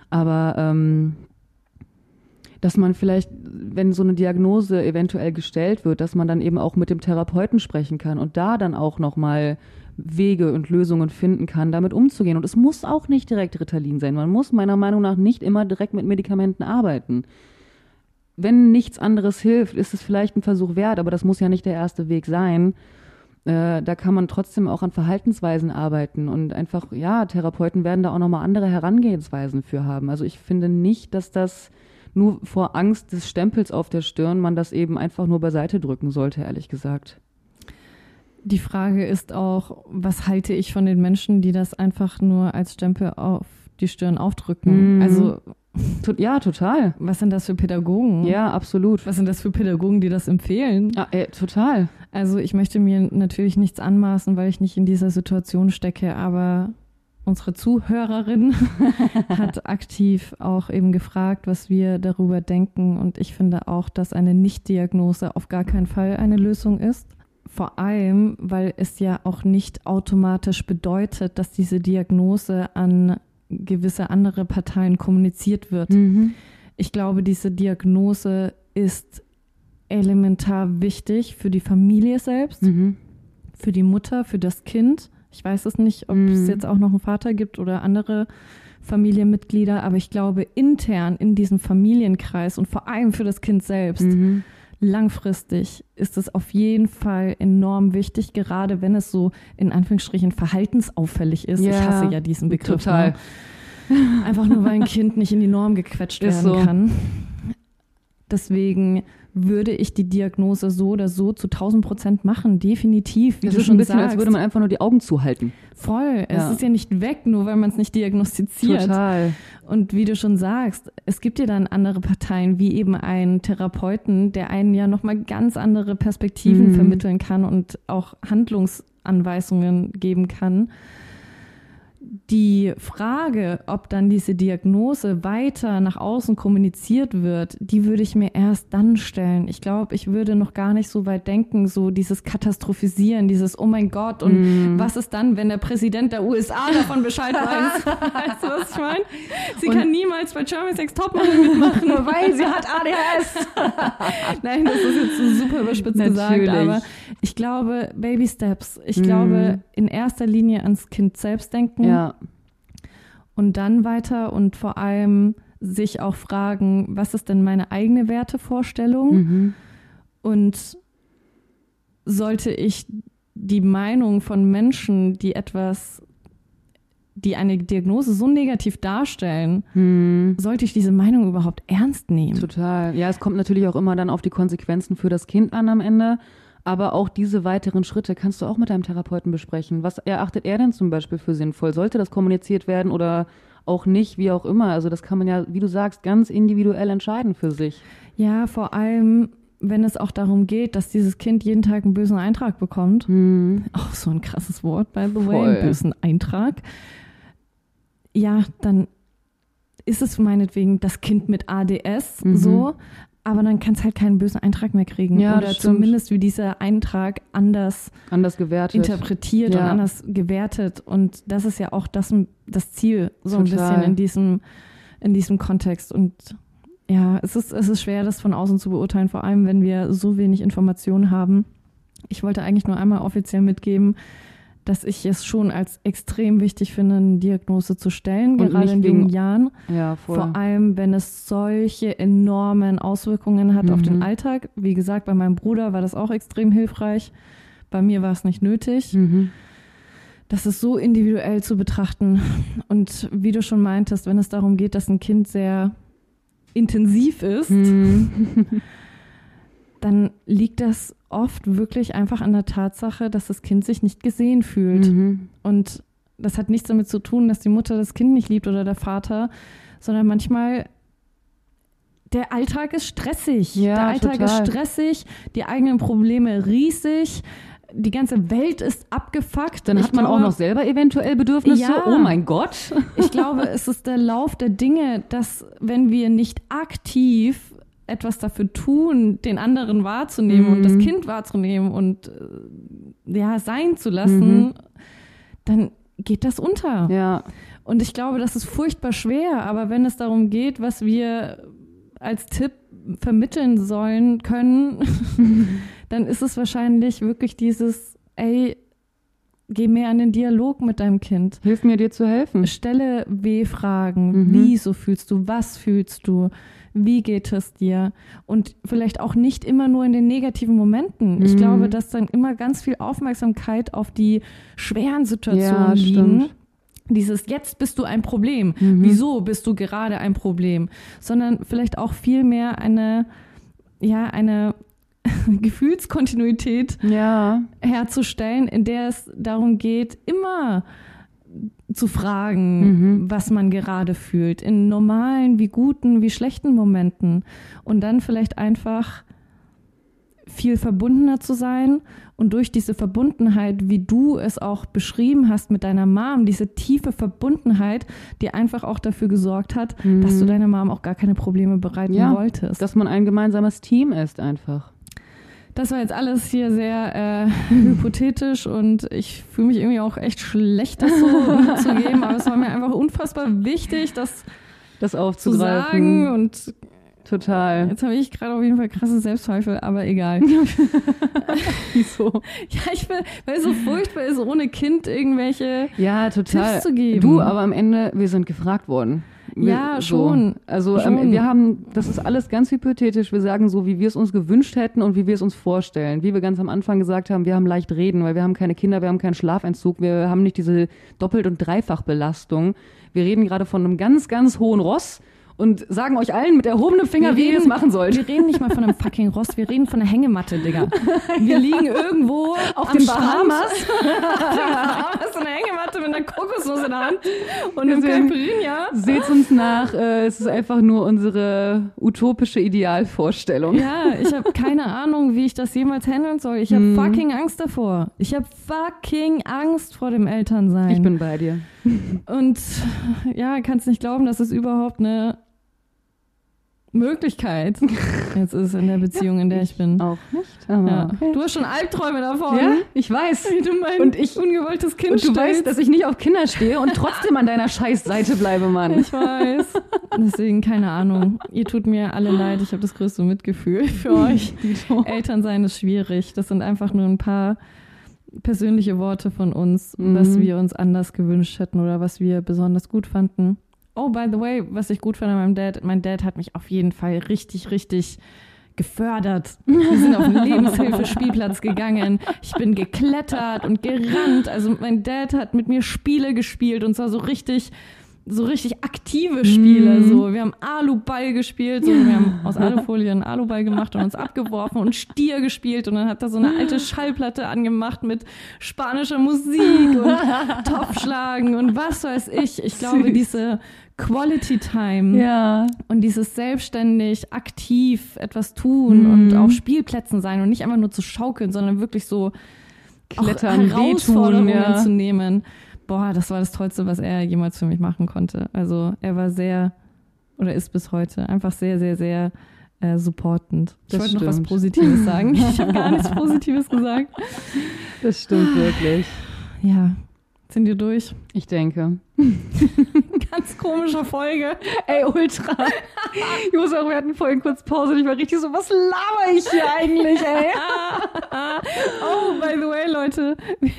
Aber ähm, dass man vielleicht, wenn so eine Diagnose eventuell gestellt wird, dass man dann eben auch mit dem Therapeuten sprechen kann und da dann auch nochmal Wege und Lösungen finden kann, damit umzugehen. Und es muss auch nicht direkt Ritalin sein. Man muss meiner Meinung nach nicht immer direkt mit Medikamenten arbeiten wenn nichts anderes hilft, ist es vielleicht ein Versuch wert, aber das muss ja nicht der erste Weg sein. Äh, da kann man trotzdem auch an Verhaltensweisen arbeiten und einfach, ja, Therapeuten werden da auch nochmal andere Herangehensweisen für haben. Also ich finde nicht, dass das nur vor Angst des Stempels auf der Stirn man das eben einfach nur beiseite drücken sollte, ehrlich gesagt. Die Frage ist auch, was halte ich von den Menschen, die das einfach nur als Stempel auf die Stirn aufdrücken? Mhm. Also ja, total. Was sind das für Pädagogen? Ja, absolut. Was sind das für Pädagogen, die das empfehlen? Ja, ey, total. Also ich möchte mir natürlich nichts anmaßen, weil ich nicht in dieser Situation stecke, aber unsere Zuhörerin hat aktiv auch eben gefragt, was wir darüber denken. Und ich finde auch, dass eine Nichtdiagnose auf gar keinen Fall eine Lösung ist. Vor allem, weil es ja auch nicht automatisch bedeutet, dass diese Diagnose an gewisse andere Parteien kommuniziert wird. Mhm. Ich glaube, diese Diagnose ist elementar wichtig für die Familie selbst, Mhm. für die Mutter, für das Kind. Ich weiß es nicht, ob Mhm. es jetzt auch noch einen Vater gibt oder andere Familienmitglieder, aber ich glaube, intern in diesem Familienkreis und vor allem für das Kind selbst, Mhm. langfristig ist es auf jeden Fall enorm wichtig, gerade wenn es so in Anführungsstrichen verhaltensauffällig ist. Ich Ja, hasse ja diesen Begriff. total. Ne? Einfach nur, weil ein Kind nicht in die Norm gequetscht Ist werden so. kann. Deswegen würde ich die Diagnose so oder so zu 1000 Prozent machen, definitiv. Wie Das du ist schon ein bisschen, sagst. als würde man einfach nur die Augen zuhalten. Voll. Es Ja. ist ja nicht weg, nur weil man es nicht diagnostiziert. Total. Und wie du schon sagst, es gibt ja dann andere Parteien, wie eben einen Therapeuten, der einen ja nochmal ganz andere Perspektiven Mhm. vermitteln kann und auch Handlungsanweisungen geben kann. Die Frage, ob dann diese Diagnose weiter nach außen kommuniziert wird, die würde ich mir erst dann stellen. Ich glaube, ich würde noch gar nicht so weit denken, so dieses Katastrophisieren, dieses Oh mein Gott und Mhm. was ist dann, wenn der Präsident der USA davon Bescheid weiß? weißt du, was ich meine? Sie Und- kann niemals bei Germany's Next Topmodel mitmachen. Weil sie hat ADHS. Nein, das ist jetzt so super überspitzt gesagt, Natürlich. aber ich glaube, Baby Steps. Ich Mhm. glaube, in erster Linie ans Kind selbst denken Ja. Und dann weiter und vor allem sich auch fragen, was ist denn meine eigene Wertevorstellung Mhm. und sollte ich die Meinung von Menschen, die etwas, die eine Diagnose so negativ darstellen, Mhm. sollte ich diese Meinung überhaupt ernst nehmen? Total. Ja, es kommt natürlich auch immer dann auf die Konsequenzen für das Kind an am Ende. Aber auch diese weiteren Schritte kannst du auch mit deinem Therapeuten besprechen. Was erachtet er denn zum Beispiel für sinnvoll? Sollte das kommuniziert werden oder auch nicht, wie auch immer? Also das kann man ja, wie du sagst, ganz individuell entscheiden für sich. Ja, vor allem, wenn es auch darum geht, dass dieses Kind jeden Tag einen bösen Eintrag bekommt. Mhm. Auch so ein krasses Wort, by the way, Voll. einen bösen Eintrag. Ja, dann ist es meinetwegen das Kind mit ADS Mhm. so, aber dann kann es halt keinen bösen Eintrag mehr kriegen. Ja, Oder zumindest wie dieser Eintrag anders Anders gewertet. interpretiert und Ja. anders gewertet. Und das ist ja auch das, das Ziel, so ein Total. bisschen in diesem, in diesem Kontext. Und ja, es ist, es ist schwer, das von außen zu beurteilen, vor allem wenn wir so wenig Informationen haben. Ich wollte eigentlich nur einmal offiziell mitgeben, dass ich es schon als extrem wichtig finde, eine Diagnose zu stellen, Und gerade in jungen Jahren. Ja, voll. Vor allem, wenn es solche enormen Auswirkungen hat auf den Mhm. Alltag. Wie gesagt, bei meinem Bruder war das auch extrem hilfreich. Bei mir war es nicht nötig. Mhm. Das ist so individuell zu betrachten. Und wie du schon meintest, wenn es darum geht, dass ein Kind sehr intensiv ist, Mhm. dann liegt das oft wirklich einfach an der Tatsache, dass das Kind sich nicht gesehen fühlt. Mhm. Und das hat nichts damit zu tun, dass die Mutter das Kind nicht liebt oder der Vater, sondern manchmal der Alltag ist stressig. Ja, der Alltag total. ist stressig, die eigenen Probleme riesig, die ganze Welt ist abgefuckt. Dann hat man glaube, auch noch selber eventuell Bedürfnisse. Ja. Oh mein Gott. Ich glaube, es ist der Lauf der Dinge, dass wenn wir nicht aktiv etwas dafür tun, den anderen wahrzunehmen und das Mhm. Kind wahrzunehmen und äh, ja sein zu lassen, Mhm. dann geht das unter. Ja. Und ich glaube, das ist furchtbar schwer, aber wenn es darum geht, was wir als Tipp vermitteln sollen können, dann ist es wahrscheinlich wirklich dieses, ey, geh mehr an den Dialog mit deinem Kind. Hilf mir, dir zu helfen. Stelle W-Fragen. Mhm. Wieso fühlst du? Was fühlst du? Wie geht es dir? Und vielleicht auch nicht immer nur in den negativen Momenten. Ich Mhm. glaube, dass dann immer ganz viel Aufmerksamkeit auf die schweren Situationen Ja, liegen. stimmt. Dieses jetzt bist du ein Problem. Mhm. Wieso bist du gerade ein Problem? Sondern vielleicht auch viel mehr eine, ja, eine Gefühlskontinuität Ja. herzustellen, in der es darum geht, immer zu fragen, Mhm. was man gerade fühlt, in normalen, wie guten, wie schlechten Momenten. Und dann vielleicht einfach viel verbundener zu sein und durch diese Verbundenheit, wie du es auch beschrieben hast mit deiner Mom, diese tiefe Verbundenheit, die einfach auch dafür gesorgt hat, dass du deiner Mom auch gar keine Probleme bereiten Mhm. Ja, wolltest. Dass man ein gemeinsames Team ist einfach. Das war jetzt alles hier sehr äh, hypothetisch und ich fühle mich irgendwie auch echt schlecht, das so mitzugeben, aber es war mir einfach unfassbar wichtig, das Das zu aufzugreifen. sagen und Total. jetzt habe ich gerade auf jeden Fall krasse Selbstzweifel, aber egal. Wieso? Ja, ich will, weil es so furchtbar ist, ohne Kind irgendwelche Ja, total. Tipps zu geben. Du, aber am Ende, wir sind gefragt worden. Ja, schon. Also Schon. Ähm, wir haben, das ist alles ganz hypothetisch. Wir sagen so, wie wir es uns gewünscht hätten und wie wir es uns vorstellen. Wie wir ganz am Anfang gesagt haben, wir haben leicht reden, weil wir haben keine Kinder, wir haben keinen Schlafentzug, wir haben nicht diese Doppelt- und Dreifachbelastung. Wir reden gerade von einem ganz, ganz hohen Ross und sagen euch allen mit erhobenem Finger, Wir wie ihr es reden- machen sollt. Wir reden nicht mal von einem fucking Ross, wir reden von einer Hängematte, Digga. Wir liegen irgendwo Auf den. Bahamas. Bahamas so eine Hängematte mit einer Kokosnuss in der Hand und einem Caipirinha. Seht uns nach, äh, es ist einfach nur unsere utopische Idealvorstellung. Ja, ich habe keine Ahnung, wie ich das jemals handeln soll. Ich habe Hm. fucking Angst davor. Ich habe fucking Angst vor dem Elternsein. Ich bin bei dir. Und ja, kannst nicht glauben, dass es überhaupt eine Möglichkeit jetzt ist in der Beziehung, in der ich bin. Auch nicht. Ja. okay. Du hast schon Albträume davon. Ja, ich weiß. Wie du mein Und ich- ungewolltes Kind Und du stellst. weißt, dass ich nicht auf Kinder stehe und trotzdem an deiner Scheißseite bleibe, Mann. Ich weiß. Deswegen keine Ahnung. Ihr tut mir alle leid. Ich habe das größte Mitgefühl für euch. Elternsein ist schwierig. Das sind einfach nur ein paar persönliche Worte von uns, Mhm. was wir uns anders gewünscht hätten oder was wir besonders gut fanden. Oh, by the way, was ich gut fand an meinem Dad, mein Dad hat mich auf jeden Fall richtig, richtig gefördert. Wir sind auf den Lebenshilfespielplatz gegangen. Ich bin geklettert und gerannt. Also mein Dad hat mit mir Spiele gespielt und zwar so richtig, so richtig aktive Spiele. Mhm. So, wir haben Aluball gespielt, so, wir haben aus Alufolie einen Aluball gemacht und uns abgeworfen und Stier gespielt und dann hat er so eine alte Schallplatte angemacht mit spanischer Musik und Topfschlagen und was weiß ich. Ich glaube, diese Quality Time Ja. und dieses selbstständig aktiv etwas tun Mhm. und auf Spielplätzen sein und nicht einfach nur zu schaukeln, sondern wirklich so Klettern, auch Herausforderungen wehtun, ja. zu nehmen. Boah, das war das Tollste, was er jemals für mich machen konnte. Also er war sehr oder ist bis heute einfach sehr, sehr, sehr äh, supportend. Ich Das wollte noch was stimmt. Positives sagen. Ich habe gar nichts Positives gesagt. Das stimmt wirklich. Ja, sind wir durch? Ich denke. ganz komische Folge. Ey, ultra. Auch, wir hatten vorhin kurz Pause und ich war richtig so, was laber ich hier eigentlich, ey? oh, by the way, Leute, wir,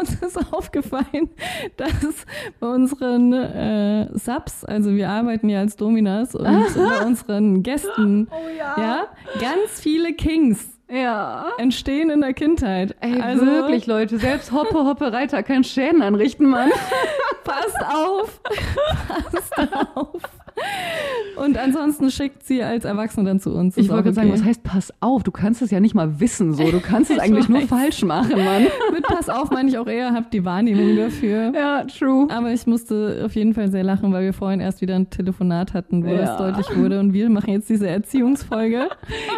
uns ist aufgefallen, dass bei unseren äh, Subs, also wir arbeiten ja als Dominas und bei unseren Gästen, Oh ja. ja, ganz viele Kings Ja. entstehen in der Kindheit. Ey, also, wirklich, Leute. Selbst Hoppe, Hoppe, Reiter kann Schäden anrichten, Mann. Passt auf! Passt auf! Und ansonsten schickt sie als Erwachsene dann zu uns. Ich wollte gerade sagen, was heißt pass auf? Du kannst es ja nicht mal wissen so. Du kannst es Ich eigentlich nur weiß. falsch machen, Mann. Mit Pass auf meine ich auch eher, habt die Wahrnehmung dafür. Ja, true. Aber ich musste auf jeden Fall sehr lachen, weil wir vorhin erst wieder ein Telefonat hatten, wo Ja. das deutlich wurde. Und wir machen jetzt diese Erziehungsfolge.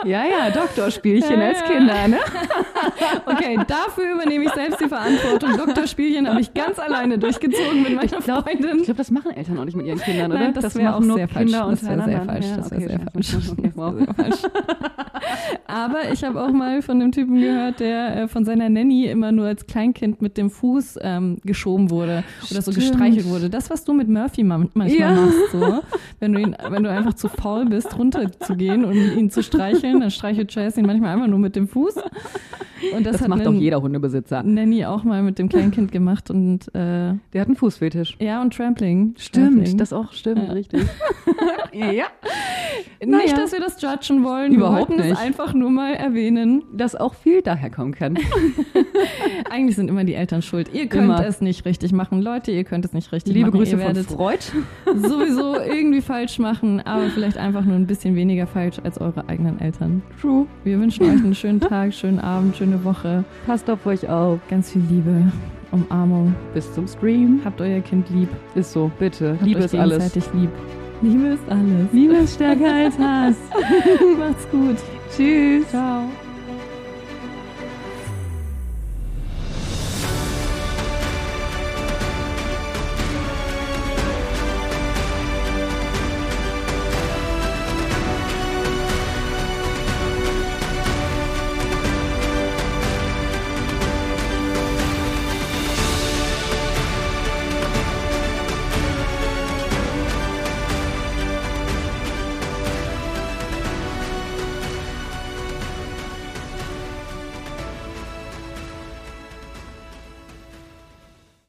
Ja, ja, Doktorspielchen Ja, als ja. Kinder, ne? Okay, dafür übernehme ich selbst die Verantwortung. Doktorspielchen habe ich ganz alleine durchgezogen mit meiner Ich glaube, Freundin. glaub, das machen Eltern auch nicht mit ihren Kindern, oder? Nein, das wäre machen auch nur sehr falsch. Kinder Das wäre sehr falsch. Ja, Das wäre okay, sehr falsch. Okay, wow. Sehr falsch. Aber ich habe auch mal von dem Typen gehört, der äh, von seiner Nanny immer nur als Kleinkind mit dem Fuß ähm, geschoben wurde oder so Stimmt. gestreichelt wurde. Das, was du mit Murphy ma manchmal Ja. machst, so. Wenn du ihn, wenn du einfach zu faul bist, runterzugehen und ihn zu streicheln, dann streichelt Jazz ihn manchmal einfach nur mit dem Fuß. Und das, Das macht Nan- jeder Hundebesitzer. Nanny auch mal mit dem Kleinkind gemacht und äh, Der hat einen Fußfetisch. ja und Trampling. Stimmt, Trampling. das auch stimmt, Ja. richtig. Ja. Nicht, Naja. dass wir das judgen wollen. Überhaupt wir wollten nicht. es einfach nur mal erwähnen. Dass auch viel daher kommen kann. Eigentlich sind immer die Eltern schuld. Ihr könnt Immer. es nicht richtig machen. Leute, ihr könnt es nicht richtig Liebe machen. Grüße ihr von Freud. sowieso irgendwie falsch machen, aber vielleicht einfach nur ein bisschen weniger falsch als eure eigenen Eltern. True. Wir wünschen euch einen schönen Tag, schönen Abend, schöne Woche. Passt auf euch auf. Ganz viel Liebe, Umarmung. Bis zum Stream. Habt euer Kind lieb. Ist so, bitte. Habt Liebe euch ist alles. lieb. Liebe ist alles. Liebe ist stärker als Hass. Macht's gut. Tschüss. Ciao.